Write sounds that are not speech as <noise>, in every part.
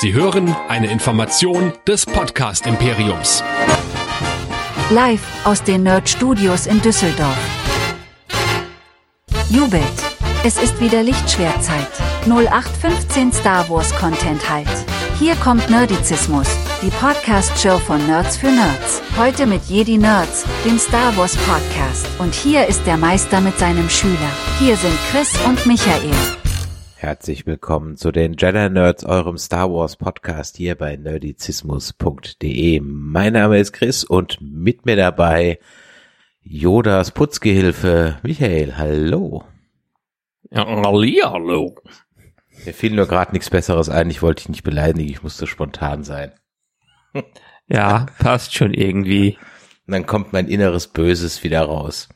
Sie hören eine Information des Podcast Imperiums. Live aus den Nerd Studios in Düsseldorf. Jubelt. Es ist wieder Lichtschwertzeit. 0815 Star Wars Content halt. Hier kommt Nerdizismus, die Podcast-Show von Nerds für Nerds. Heute mit Jedi Nerds, dem Star Wars Podcast. Und hier ist der Meister mit seinem Schüler. Hier sind Chris und Michael. Herzlich willkommen zu den Jedi Nerds, eurem Star Wars Podcast hier bei nerdizismus.de. Mein Name ist Chris und mit mir dabei Yodas Putzgehilfe Michael. Hallo. Ja, hallo. Mir fiel nur gerade nichts Besseres ein. Ich wollte dich nicht beleidigen. Ich musste spontan sein. <laughs> Ja, passt schon irgendwie. Und dann kommt mein inneres Böses wieder raus.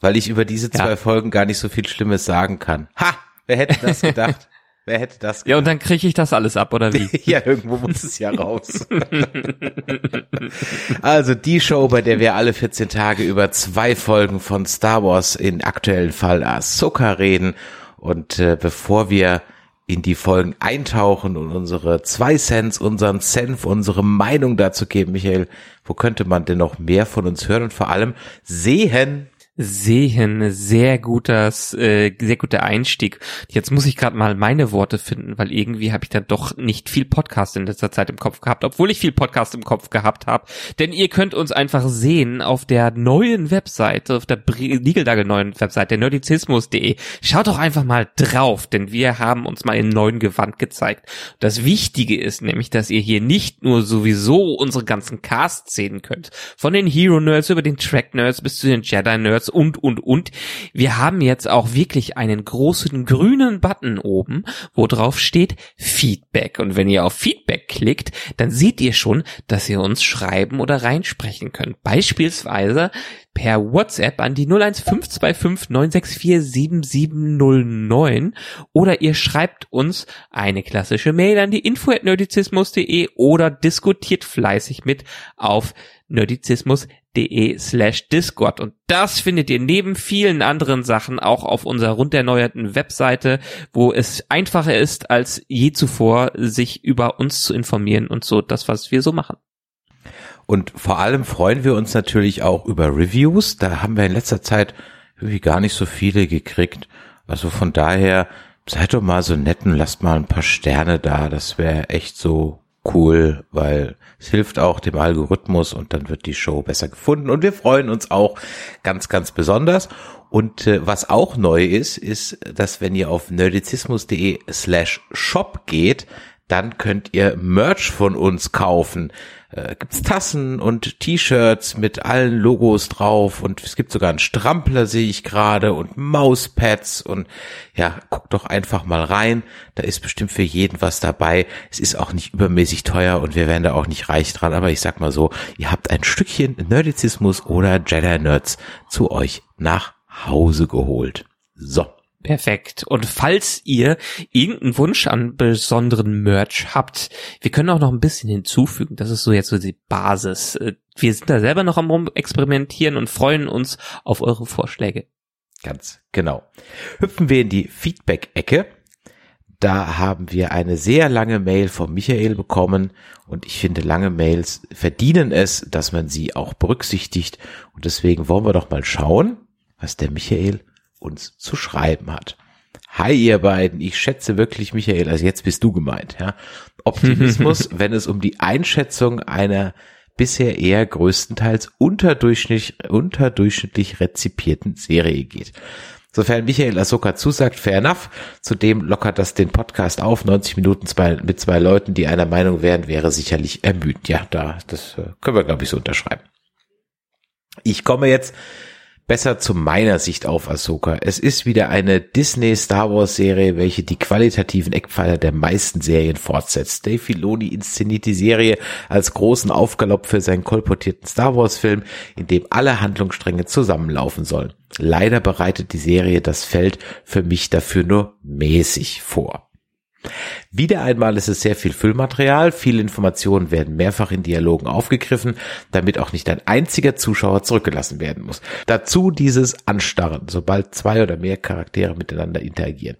Weil ich über diese zwei Ja. Folgen gar nicht so viel Schlimmes sagen kann. Ha! Wer hätte das <laughs> gedacht? Wer hätte das Ja, und dann kriege ich das alles ab, oder wie? <laughs> Ja, irgendwo muss es ja raus. <laughs> also die Show, bei der wir alle 14 Tage über zwei Folgen von Star Wars in aktuellen Fall Ahsoka reden. Und äh, bevor wir in die Folgen eintauchen und unsere zwei Cents, unseren Senf, unsere Meinung dazu geben, Michael, wo könnte man denn noch mehr von uns hören und vor allem sehen? Sehen, sehr gutes, äh, sehr guter Einstieg. Jetzt muss ich gerade mal meine Worte finden, weil irgendwie habe ich dann doch nicht viel Podcast in letzter Zeit im Kopf gehabt, obwohl ich viel Podcast im Kopf gehabt habe. Denn ihr könnt uns einfach sehen auf der neuen Webseite, auf der Niegeldagel neuen Webseite, nerdizismus.de. Schaut doch einfach mal drauf, denn wir haben uns mal in neuen Gewand gezeigt. Das Wichtige ist nämlich, dass ihr hier nicht nur sowieso unsere ganzen Casts sehen könnt, von den Hero Nerds über den Track Nerds bis zu den Jedi Nerds und, und, und. Wir haben jetzt auch wirklich einen großen grünen Button oben, wo drauf steht Feedback. Und wenn ihr auf Feedback klickt, dann seht ihr schon, dass ihr uns schreiben oder reinsprechen könnt. Beispielsweise per WhatsApp an die 01525 964 7709 oder ihr schreibt uns eine klassische Mail an die info@nerdizismus.de oder diskutiert fleißig mit auf nerdizismus.de slash Discord. Und das findet ihr neben vielen anderen Sachen auch auf unserer runderneuerten Webseite, wo es einfacher ist als je zuvor, sich über uns zu informieren und so das, was wir so machen. Und vor allem freuen wir uns natürlich auch über Reviews. Da haben wir in letzter Zeit irgendwie gar nicht so viele gekriegt. Also von daher seid doch mal so nett und lasst mal ein paar Sterne da. Das wäre echt so cool, weil es hilft auch dem Algorithmus und dann wird die Show besser gefunden. Und wir freuen uns auch ganz, ganz besonders. Und äh, was auch neu ist, ist, dass wenn ihr auf nerdizismus.de slash shop geht, dann könnt ihr Merch von uns kaufen. Äh, gibt's Tassen und T-Shirts mit allen Logos drauf und es gibt sogar einen Strampler, sehe ich gerade, und Mauspads und ja, guckt doch einfach mal rein. Da ist bestimmt für jeden was dabei. Es ist auch nicht übermäßig teuer und wir werden da auch nicht reich dran, aber ich sag mal so, ihr habt ein Stückchen Nerdizismus oder Jedi Nerds zu euch nach Hause geholt. So. Perfekt. Und falls ihr irgendeinen Wunsch an besonderen Merch habt, wir können auch noch ein bisschen hinzufügen. Das ist so jetzt so die Basis. Äh, Wir sind da selber noch am Experimentieren und freuen uns auf eure Vorschläge. Ganz genau. Hüpfen wir in die Feedback-Ecke. Da haben wir eine sehr lange Mail von Michael bekommen und ich finde, lange Mails verdienen es, dass man sie auch berücksichtigt und deswegen wollen wir doch mal schauen, was der Michael uns zu schreiben hat. Hi ihr beiden, ich schätze wirklich Michael, also jetzt bist du gemeint, ja. Optimismus, <laughs> wenn es um die Einschätzung einer bisher eher größtenteils unterdurchschnittlich, unterdurchschnittlich rezipierten Serie geht. Sofern Michael Ahsoka zusagt, fair enough. Zudem lockert das den Podcast auf. 90 Minuten zwei, mit zwei Leuten, die einer Meinung wären, wäre sicherlich ermüdend. Ja, da, das äh, können wir, glaube ich, so unterschreiben. Ich komme jetzt besser zu meiner Sicht auf Ahsoka. Es ist wieder eine Disney Star Wars Serie, welche die qualitativen Eckpfeiler der meisten Serien fortsetzt. Dave Filoni inszeniert die Serie als großen Aufgalopp für seinen kolportierten Star Wars Film, in dem alle Handlungsstränge zusammenlaufen sollen. Leider bereitet die Serie das Feld für mich dafür nur mäßig vor. Wieder einmal ist es sehr viel Füllmaterial, viele Informationen werden mehrfach in Dialogen aufgegriffen, damit auch nicht ein einziger Zuschauer zurückgelassen werden muss. Dazu dieses Anstarren, sobald zwei oder mehr Charaktere miteinander interagieren.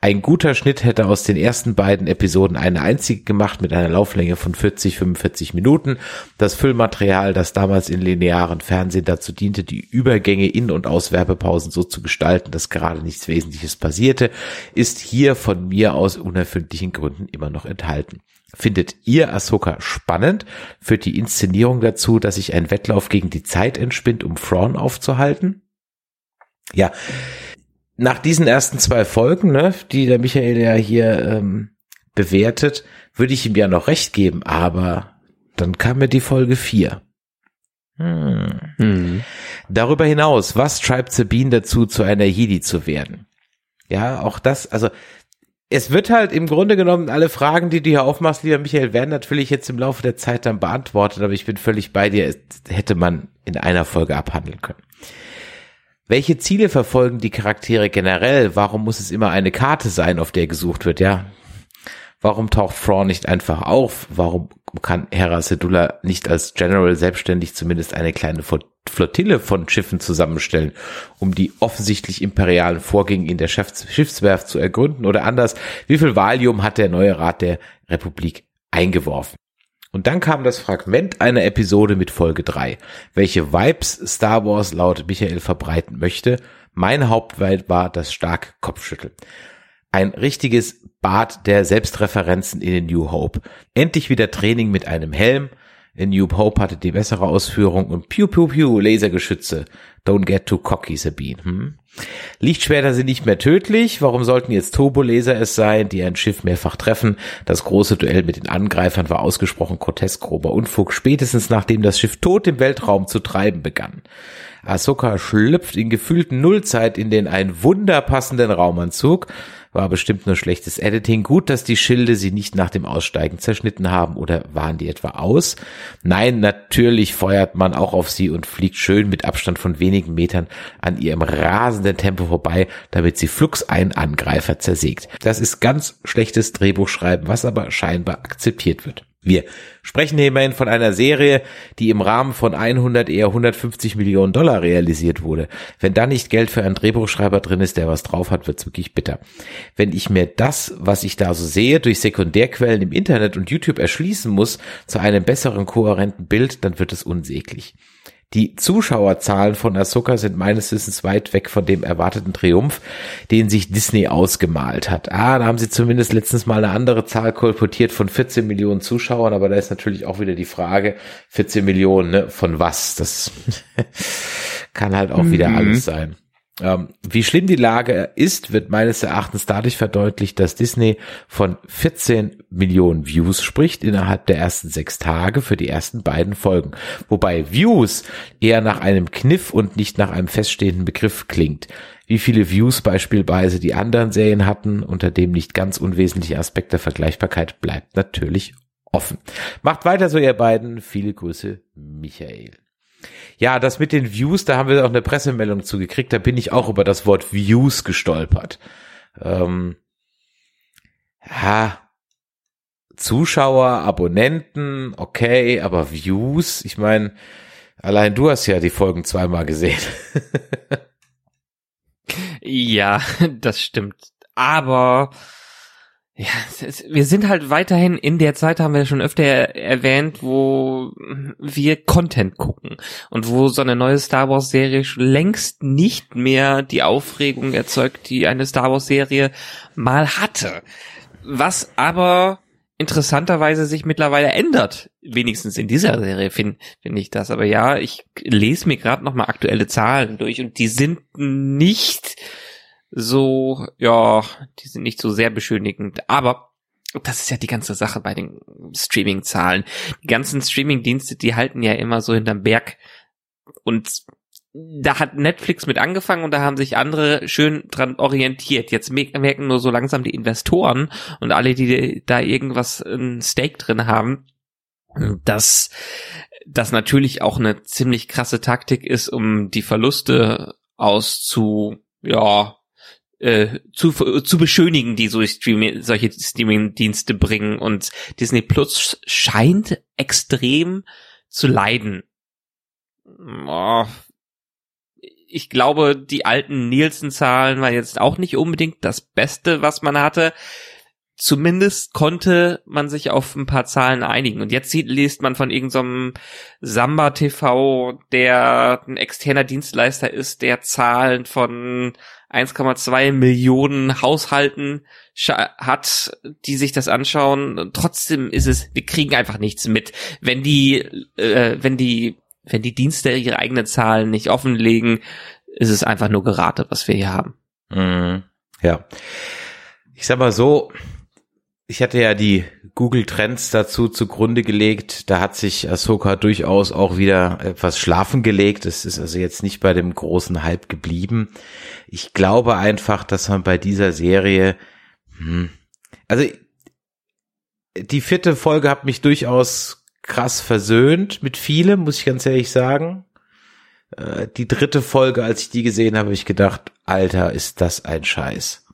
Ein guter Schnitt hätte aus den ersten beiden Episoden eine einzige gemacht mit einer Lauflänge von 40, 45 Minuten. Das Füllmaterial, das damals in linearen Fernsehen dazu diente, die Übergänge in und aus Werbepausen so zu gestalten, dass gerade nichts Wesentliches passierte, ist hier von mir aus unerfindlichen Gründen immer noch enthalten. Findet ihr Ahsoka spannend? Führt die Inszenierung dazu, dass sich ein Wettlauf gegen die Zeit entspinnt, um Thrawn aufzuhalten? Ja, nach diesen ersten zwei Folgen, ne, die der Michael ja hier ähm, bewertet, würde ich ihm ja noch recht geben, aber dann kam mir die Folge vier. Hm. Hm. Darüber hinaus, was treibt Sabine dazu, zu einer Jedi zu werden? Ja, auch das, also es wird halt im Grunde genommen alle Fragen, die du hier aufmachst, lieber Michael, werden natürlich jetzt im Laufe der Zeit dann beantwortet, aber ich bin völlig bei dir, hätte man in einer Folge abhandeln können. Welche Ziele verfolgen die Charaktere generell? Warum muss es immer eine Karte sein, auf der gesucht wird? Ja, Warum taucht Thrawn nicht einfach auf? Warum kann Hera Sedula nicht als General selbstständig zumindest eine kleine Flottille von Schiffen zusammenstellen, um die offensichtlich imperialen Vorgänge in der Schiffswerft zu ergründen? Oder anders, wie viel Valium hat der neue Rat der Republik eingeworfen? Und dann kam das Fragment einer Episode mit Folge 3, welche Vibes Star Wars laut Michael verbreiten möchte. Mein Hauptvibe war das starke Kopfschütteln. Ein richtiges Bad der Selbstreferenzen in New Hope. Endlich wieder Training mit einem Helm. In New Hope hatte die bessere Ausführung und Pew Pew Pew Lasergeschütze. Don't get too cocky, Sabine. Hm? Lichtschwerter sind nicht mehr tödlich. Warum sollten jetzt Turbolaser es sein, die ein Schiff mehrfach treffen? Das große Duell mit den Angreifern war ausgesprochen grotesk grober Unfug, spätestens nachdem das Schiff tot im Weltraum zu treiben begann. Ahsoka schlüpft in gefühlten Nullzeit in den ein wunderpassenden Raumanzug war bestimmt nur schlechtes Editing. Gut, dass die Schilde sie nicht nach dem Aussteigen zerschnitten haben oder waren die etwa aus? Nein, natürlich feuert man auch auf sie und fliegt schön mit Abstand von wenigen Metern an ihrem rasenden Tempo vorbei, damit sie flugs einen Angreifer zersägt. Das ist ganz schlechtes Drehbuchschreiben, was aber scheinbar akzeptiert wird. Wir sprechen hier immerhin von einer Serie, die im Rahmen von 100 eher 150 Millionen Dollar realisiert wurde. Wenn da nicht Geld für einen Drehbuchschreiber drin ist, der was drauf hat, wird's wirklich bitter. Wenn ich mir das, was ich da so sehe, durch Sekundärquellen im Internet und YouTube erschließen muss, zu einem besseren kohärenten Bild, dann wird es unsäglich. Die Zuschauerzahlen von Ahsoka sind meines Wissens weit weg von dem erwarteten Triumph, den sich Disney ausgemalt hat. Ah, da haben sie zumindest letztens mal eine andere Zahl kolportiert von 14 Millionen Zuschauern, aber da ist natürlich auch wieder die Frage, 14 Millionen, ne, von was? Das <laughs> kann halt auch wieder mhm. alles sein. Ähm, wie schlimm die Lage ist, wird meines Erachtens dadurch verdeutlicht, dass Disney von 14 Millionen Views spricht innerhalb der ersten sechs Tage für die ersten beiden Folgen. Wobei Views eher nach einem Kniff und nicht nach einem feststehenden Begriff klingt. Wie viele Views beispielsweise die anderen Serien hatten, unter dem nicht ganz unwesentliche Aspekt der Vergleichbarkeit bleibt natürlich offen. Macht weiter so ihr beiden. Viele Grüße, Michael. Ja, das mit den Views, da haben wir auch eine Pressemeldung zugekriegt, da bin ich auch über das Wort Views gestolpert. Ähm, ja, Zuschauer, Abonnenten, okay, aber Views, ich meine, allein du hast ja die Folgen zweimal gesehen. <laughs> ja, <laughs> das stimmt. Aber ja, ist, wir sind halt weiterhin in der Zeit, haben wir schon öfter erwähnt, wo wir Content gucken und wo so eine neue Star Wars Serie längst nicht mehr die Aufregung erzeugt, die eine Star Wars Serie mal hatte. Was aber interessanterweise sich mittlerweile ändert, wenigstens in dieser Serie finde find ich das. Aber ja, ich lese mir gerade noch mal aktuelle Zahlen durch und die sind nicht so, ja, die sind nicht so sehr beschönigend, aber das ist ja die ganze Sache bei den Streaming-Zahlen. Die ganzen Streaming-Dienste, die halten ja immer so hinterm Berg und da hat Netflix mit angefangen und da haben sich andere schön dran orientiert. Jetzt merken nur so langsam die Investoren und alle, die da irgendwas ein Stake drin haben, dass das natürlich auch eine ziemlich krasse Taktik ist, um die Verluste auszu, ja, äh, zu, zu beschönigen, die so Streaming, solche Streaming-Dienste bringen. Und Disney Plus scheint extrem zu leiden. Oh, ich glaube, die alten Nielsen-Zahlen waren jetzt auch nicht unbedingt das Beste, was man hatte. Zumindest konnte man sich auf ein paar Zahlen einigen. Und jetzt sieht, liest man von irgendeinem so Samba TV, der ein externer Dienstleister ist, der Zahlen von 1,2 Millionen Haushalten hat, die sich das anschauen. Trotzdem ist es, wir kriegen einfach nichts mit. Wenn die, äh, wenn die, wenn die Dienste ihre eigenen Zahlen nicht offenlegen, ist es einfach nur Gerate, was wir hier haben. Mhm. Ja. Ich sag mal so, ich hatte ja die Google Trends dazu zugrunde gelegt. Da hat sich Ahsoka durchaus auch wieder etwas schlafen gelegt. Es ist also jetzt nicht bei dem großen Hype geblieben. Ich glaube einfach, dass man bei dieser Serie, hm, also die vierte Folge hat mich durchaus krass versöhnt mit vielem, muss ich ganz ehrlich sagen. Äh, die dritte Folge, als ich die gesehen habe, habe ich gedacht, Alter, ist das ein Scheiß.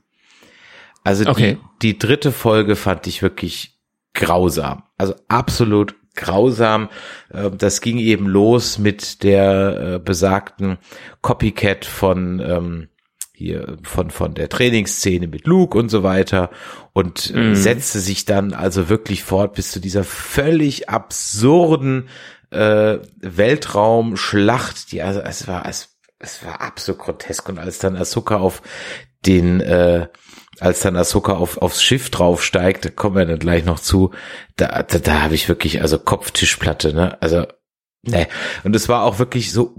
Also okay. die, die dritte Folge fand ich wirklich grausam. Also absolut grausam. Äh, das ging eben los mit der äh, besagten Copycat von ähm, hier von von der Trainingsszene mit Luke und so weiter und äh, mhm. setzte sich dann also wirklich fort bis zu dieser völlig absurden äh, Weltraumschlacht, die also es war es, es war absolut grotesk und als dann Asuka auf den äh, als dann Ahsoka auf, aufs Schiff draufsteigt, da kommen wir dann gleich noch zu, da, da, da habe ich wirklich, also Kopftischplatte, ne? Also, ne. Und es war auch wirklich so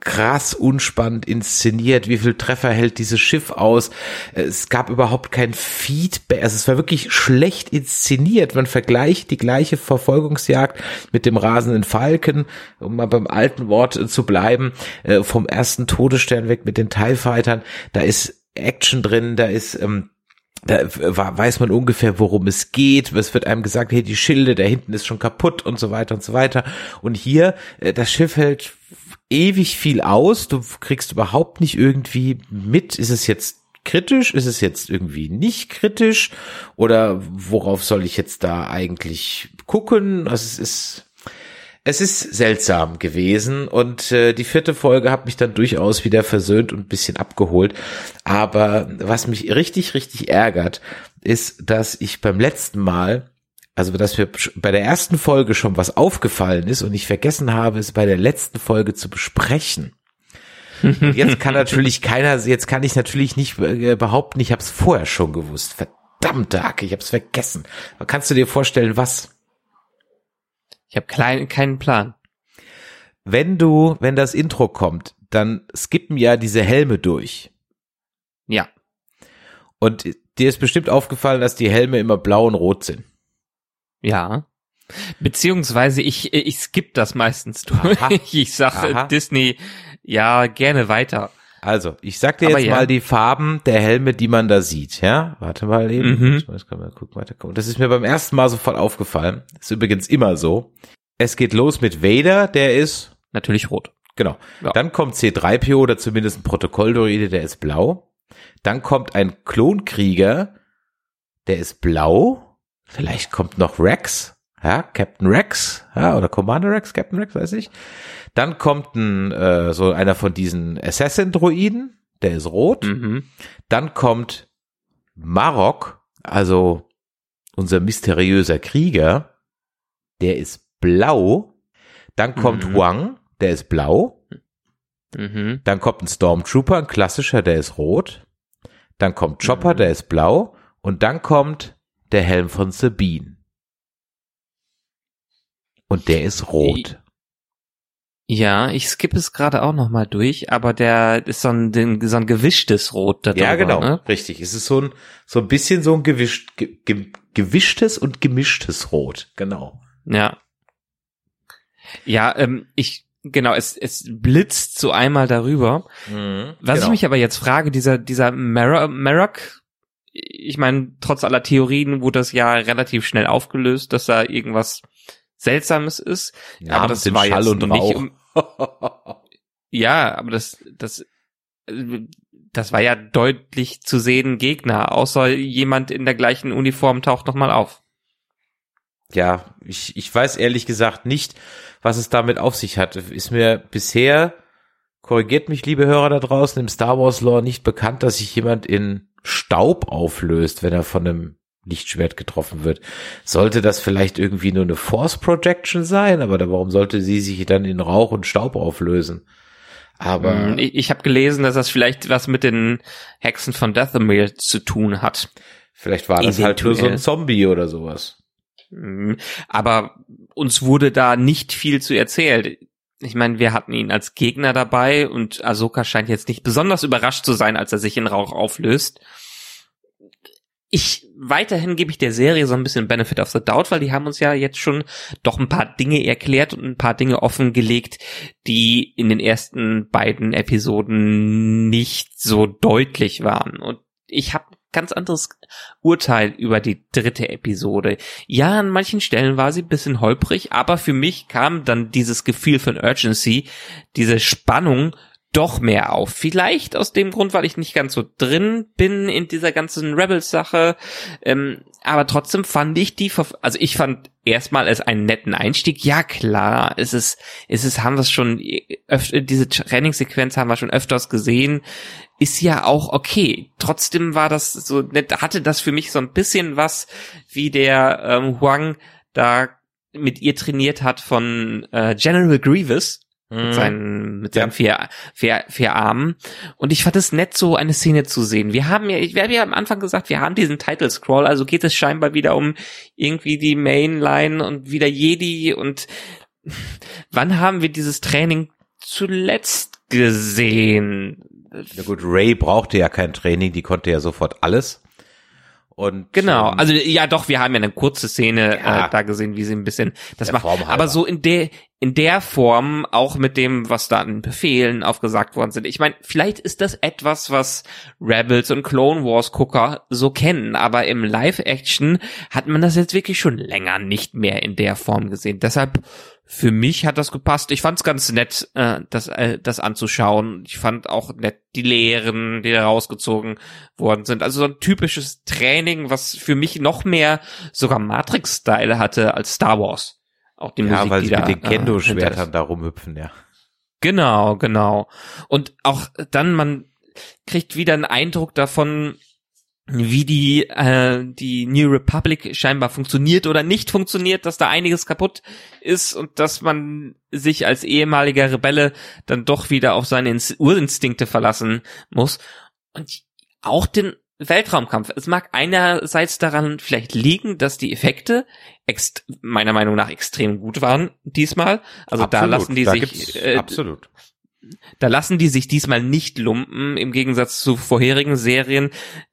krass unspannend inszeniert. Wie viel Treffer hält dieses Schiff aus? Es gab überhaupt kein Feedback. Also es war wirklich schlecht inszeniert. Man vergleicht die gleiche Verfolgungsjagd mit dem rasenden Falken, um mal beim alten Wort zu bleiben, äh, vom ersten Todesstern weg mit den TIE Fightern. Da ist Action drin, da ist ähm, da weiß man ungefähr, worum es geht. Es wird einem gesagt, hey, die Schilde da hinten ist schon kaputt und so weiter und so weiter. Und hier, äh, das Schiff hält ewig viel aus. Du kriegst überhaupt nicht irgendwie mit, ist es jetzt kritisch? Ist es jetzt irgendwie nicht kritisch? Oder worauf soll ich jetzt da eigentlich gucken? Also es ist, es ist seltsam gewesen und äh, die vierte Folge hat mich dann durchaus wieder versöhnt und ein bisschen abgeholt. Aber was mich richtig, richtig ärgert, ist, dass ich beim letzten Mal, also dass mir bei der ersten Folge schon was aufgefallen ist und ich vergessen habe, es bei der letzten Folge zu besprechen. jetzt kann natürlich <laughs> keiner, jetzt kann ich natürlich nicht äh, behaupten, ich habe es vorher schon gewusst. Verdammte Hacke, ich habe es vergessen. Kannst du dir vorstellen, was? Ich habe klein, keinen Plan. Wenn du, wenn das Intro kommt, dann skippen ja diese Helme durch. Ja. Und dir ist bestimmt aufgefallen, dass die Helme immer blau und rot sind. Ja. Beziehungsweise ich, ich skipp das meistens durch. <laughs> Aha. Ich sage. Disney, ja, gerne weiter. Also, ich sag dir Aber jetzt ja. mal die Farben der Helme, die man da sieht, ja? Warte mal eben. Mhm. Ich kann mal gucken, weiter gucken. Das ist mir beim ersten Mal sofort aufgefallen. Das ist übrigens immer so. Es geht los mit Vader, der ist natürlich rot. Genau. Ja. Dann kommt C3PO oder zumindest ein Protokolldroide, der ist blau. Dann kommt ein Klonkrieger, der ist blau. Vielleicht kommt noch Rex, ja, Captain Rex, ja, oder Commander Rex, Captain Rex, weiß ich. Dann kommt ein, äh, so einer von diesen Assassin-Droiden, der ist rot. Mhm. Dann kommt Marok, also unser mysteriöser Krieger, der ist blau. Dann kommt mhm. Wang, der ist blau. Mhm. Dann kommt ein Stormtrooper, ein klassischer, der ist rot. Dann kommt Chopper, mhm. der ist blau. Und dann kommt der Helm von Sabine. Und der ist rot. Ja, ich skippe es gerade auch noch mal durch, aber der ist so ein, so ein gewischtes Rot da Ja, genau, ne? richtig. Es ist so ein, so ein bisschen so ein gewischt, ge, ge, gewischtes und gemischtes Rot, genau. Ja. Ja, ähm, ich, genau, es, es blitzt so einmal darüber. Mhm, Was genau. ich mich aber jetzt frage, dieser, dieser Marok, ich meine, trotz aller Theorien wurde das ja relativ schnell aufgelöst, dass da irgendwas Seltsames ist. Ja, aber das war Schall jetzt und nicht um, ja, aber das, das, das war ja deutlich zu sehen Gegner, außer jemand in der gleichen Uniform taucht nochmal auf. Ja, ich, ich weiß ehrlich gesagt nicht, was es damit auf sich hat. Ist mir bisher, korrigiert mich, liebe Hörer da draußen, im Star Wars Lore nicht bekannt, dass sich jemand in Staub auflöst, wenn er von einem Lichtschwert getroffen wird. Sollte das vielleicht irgendwie nur eine Force Projection sein? Aber warum sollte sie sich dann in Rauch und Staub auflösen? Aber hm, ich, ich habe gelesen, dass das vielleicht was mit den Hexen von Dathomir zu tun hat. Vielleicht war das halt nur so ein Zombie oder sowas. Hm, aber uns wurde da nicht viel zu erzählt. Ich meine, wir hatten ihn als Gegner dabei und Ahsoka scheint jetzt nicht besonders überrascht zu sein, als er sich in Rauch auflöst ich weiterhin gebe ich der Serie so ein bisschen Benefit of the Doubt, weil die haben uns ja jetzt schon doch ein paar Dinge erklärt und ein paar Dinge offengelegt, die in den ersten beiden Episoden nicht so deutlich waren. Und ich habe ganz anderes Urteil über die dritte Episode. Ja, an manchen Stellen war sie ein bisschen holprig, aber für mich kam dann dieses Gefühl von Urgency, diese Spannung doch mehr auf. Vielleicht aus dem Grund, weil ich nicht ganz so drin bin in dieser ganzen Rebels-Sache. Ähm, aber trotzdem fand ich die, also ich fand erstmal es einen netten Einstieg. Ja, klar, es ist, es ist, haben wir es schon, öfter, diese Trainingssequenz haben wir schon öfters gesehen. Ist ja auch okay. Trotzdem war das so nett, hatte das für mich so ein bisschen was, wie der ähm, Huang da mit ihr trainiert hat von äh, General Grievous mit mhm. seinen, mit seinen ja. vier, vier, vier Armen. Und ich fand es nett, so eine Szene zu sehen. Wir haben ja, ich werde ja am Anfang gesagt, wir haben diesen Title Scroll, also geht es scheinbar wieder um irgendwie die Mainline und wieder Jedi und <laughs> wann haben wir dieses Training zuletzt gesehen? Na gut, Ray brauchte ja kein Training, die konnte ja sofort alles. Und, genau, ähm, also ja doch, wir haben ja eine kurze Szene ja, äh, da gesehen, wie sie ein bisschen das macht. Aber so in der in der Form auch mit dem, was da an Befehlen aufgesagt worden sind. Ich meine, vielleicht ist das etwas, was Rebels und Clone Wars Gucker so kennen, aber im Live-Action hat man das jetzt wirklich schon länger nicht mehr in der Form gesehen. Deshalb für mich hat das gepasst. Ich fand es ganz nett, äh, das, äh, das anzuschauen. Ich fand auch nett die Lehren, die da rausgezogen worden sind. Also so ein typisches Training, was für mich noch mehr sogar Matrix-Style hatte als Star Wars. Auch die ja, Musik, weil die sie da, mit den Kendo-Schwertern äh, da rumhüpfen, ja. Genau, genau. Und auch dann, man kriegt wieder einen Eindruck davon, wie die äh, die New Republic scheinbar funktioniert oder nicht funktioniert, dass da einiges kaputt ist und dass man sich als ehemaliger Rebelle dann doch wieder auf seine Urinstinkte verlassen muss und auch den Weltraumkampf. Es mag einerseits daran vielleicht liegen, dass die Effekte meiner Meinung nach extrem gut waren diesmal. Also absolut, da lassen die sich äh, absolut da lassen die sich diesmal nicht lumpen, im Gegensatz zu vorherigen Serien.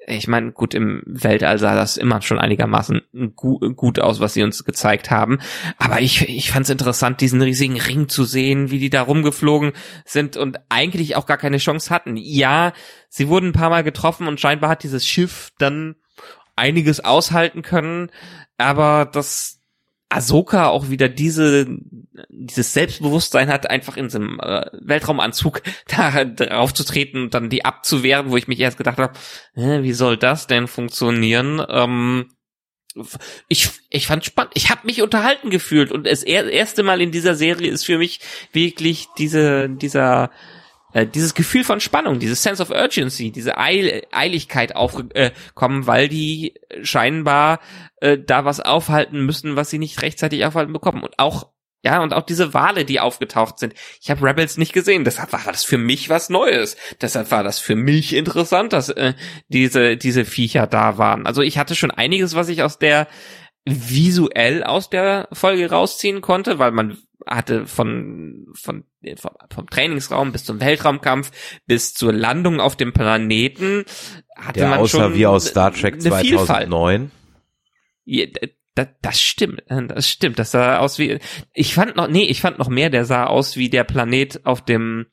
Ich meine, gut, im Weltall sah das immer schon einigermaßen gut aus, was sie uns gezeigt haben. Aber ich, ich fand es interessant, diesen riesigen Ring zu sehen, wie die da rumgeflogen sind und eigentlich auch gar keine Chance hatten. Ja, sie wurden ein paar Mal getroffen und scheinbar hat dieses Schiff dann einiges aushalten können, aber das Ahsoka auch wieder diese dieses Selbstbewusstsein hat, einfach in so einem äh, Weltraumanzug <laughs> da drauf zu treten und dann die abzuwehren, wo ich mich erst gedacht habe, wie soll das denn funktionieren? Ähm, ich, ich fand spannend. Ich habe mich unterhalten gefühlt und das erste Mal in dieser Serie ist für mich wirklich diese dieser äh, dieses Gefühl von Spannung, dieses Sense of Urgency, diese Eil Eiligkeit aufkommen, äh, weil die scheinbar äh, da was aufhalten müssen, was sie nicht rechtzeitig aufhalten bekommen. Und auch ja, und auch diese Wale, die aufgetaucht sind. Ich habe Rebels nicht gesehen, deshalb war das für mich was Neues. Deshalb war das für mich interessant, dass äh, diese, diese Viecher da waren. Also ich hatte schon einiges, was ich aus der visuell aus der Folge rausziehen konnte, weil man hatte von, von, vom Trainingsraum bis zum Weltraumkampf bis zur Landung auf dem Planeten hatte der man aussah schon wie aus Star Trek 2009. Ja, das, das stimmt, das stimmt. Das sah aus wie. Ich fand noch, nee, ich fand noch mehr. Der sah aus wie der Planet auf dem,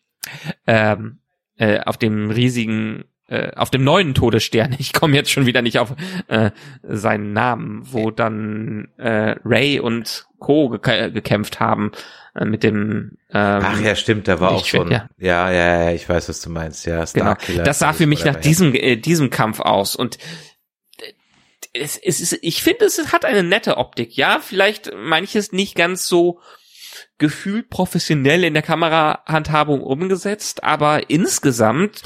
ähm, äh, auf dem riesigen äh, auf dem neuen Todesstern, <laughs> ich komme jetzt schon wieder nicht auf äh, seinen Namen, wo dann äh, Ray und Co. Ge gekämpft haben äh, mit dem ähm, Ach ja, stimmt, da war auch schon. Ja. ja, ja, ja, ich weiß, was du meinst. Ja, Starkiller. Genau. Das sah für mich nach diesem äh, diesem Kampf aus und äh, es, es ist, ich finde, es hat eine nette Optik. Ja, vielleicht manches nicht ganz so gefühlt professionell in der Kamerahandhabung umgesetzt, aber insgesamt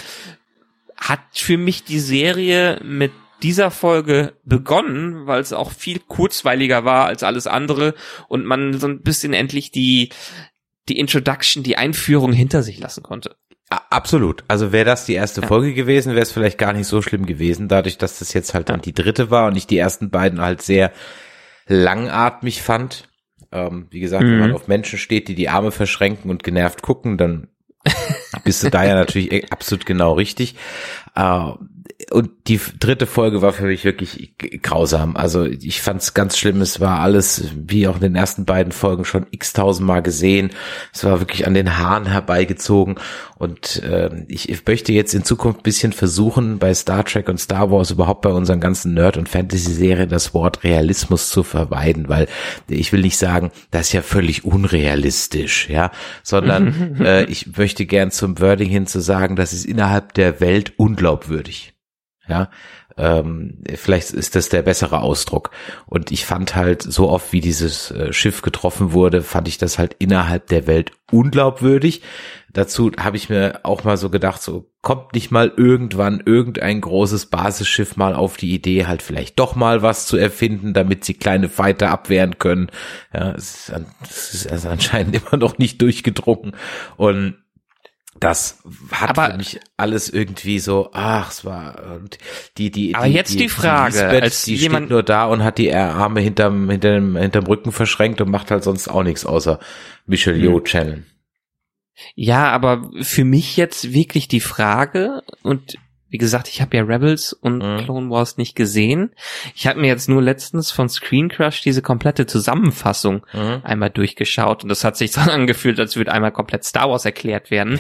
hat für mich die Serie mit dieser Folge begonnen, weil es auch viel kurzweiliger war als alles andere und man so ein bisschen endlich die, die Introduction, die Einführung hinter sich lassen konnte. Absolut. Also wäre das die erste ja. Folge gewesen, wäre es vielleicht gar nicht so schlimm gewesen, dadurch, dass das jetzt halt dann die dritte war und ich die ersten beiden halt sehr langatmig fand. Ähm, wie gesagt, mhm. wenn man auf Menschen steht, die die Arme verschränken und genervt gucken, dann <laughs> bist du da ja natürlich e- absolut genau richtig. Äh, und die dritte Folge war für mich wirklich grausam. Also ich fand es ganz schlimm. Es war alles, wie auch in den ersten beiden Folgen, schon x-tausendmal gesehen. Es war wirklich an den Haaren herbeigezogen. Und äh, ich, ich möchte jetzt in Zukunft bisschen versuchen, bei Star Trek und Star Wars überhaupt bei unseren ganzen Nerd- und Fantasy-Serien das Wort Realismus zu vermeiden, weil ich will nicht sagen, das ist ja völlig unrealistisch, ja, sondern <laughs> äh, ich möchte gern zum Wording hin zu sagen, das ist innerhalb der Welt unglaubwürdig. Ja, ähm, vielleicht ist das der bessere Ausdruck. Und ich fand halt, so oft wie dieses äh, Schiff getroffen wurde, fand ich das halt innerhalb der Welt unglaubwürdig. Dazu habe ich mir auch mal so gedacht, so kommt nicht mal irgendwann irgendein großes Basisschiff mal auf die Idee, halt vielleicht doch mal was zu erfinden, damit sie kleine Fighter abwehren können. Ja, es ist, es ist also anscheinend <laughs> immer noch nicht durchgedrungen. Und das hat aber, für mich alles irgendwie so, ach, es war die die aber die, jetzt die, die Frage, die, Lisbeth, als die jemand steht nur da und hat die Arme hinterm hinterm hinterm Rücken verschränkt und macht halt sonst auch nichts außer Michelle Yeoh hm. channeln. Ja, aber für mich jetzt wirklich die Frage und wie gesagt, ich habe ja Rebels und mhm. Clone Wars nicht gesehen. Ich habe mir jetzt nur letztens von Screen Crush diese komplette Zusammenfassung mhm. einmal durchgeschaut und das hat sich <laughs> so angefühlt, als würde einmal komplett Star Wars erklärt werden.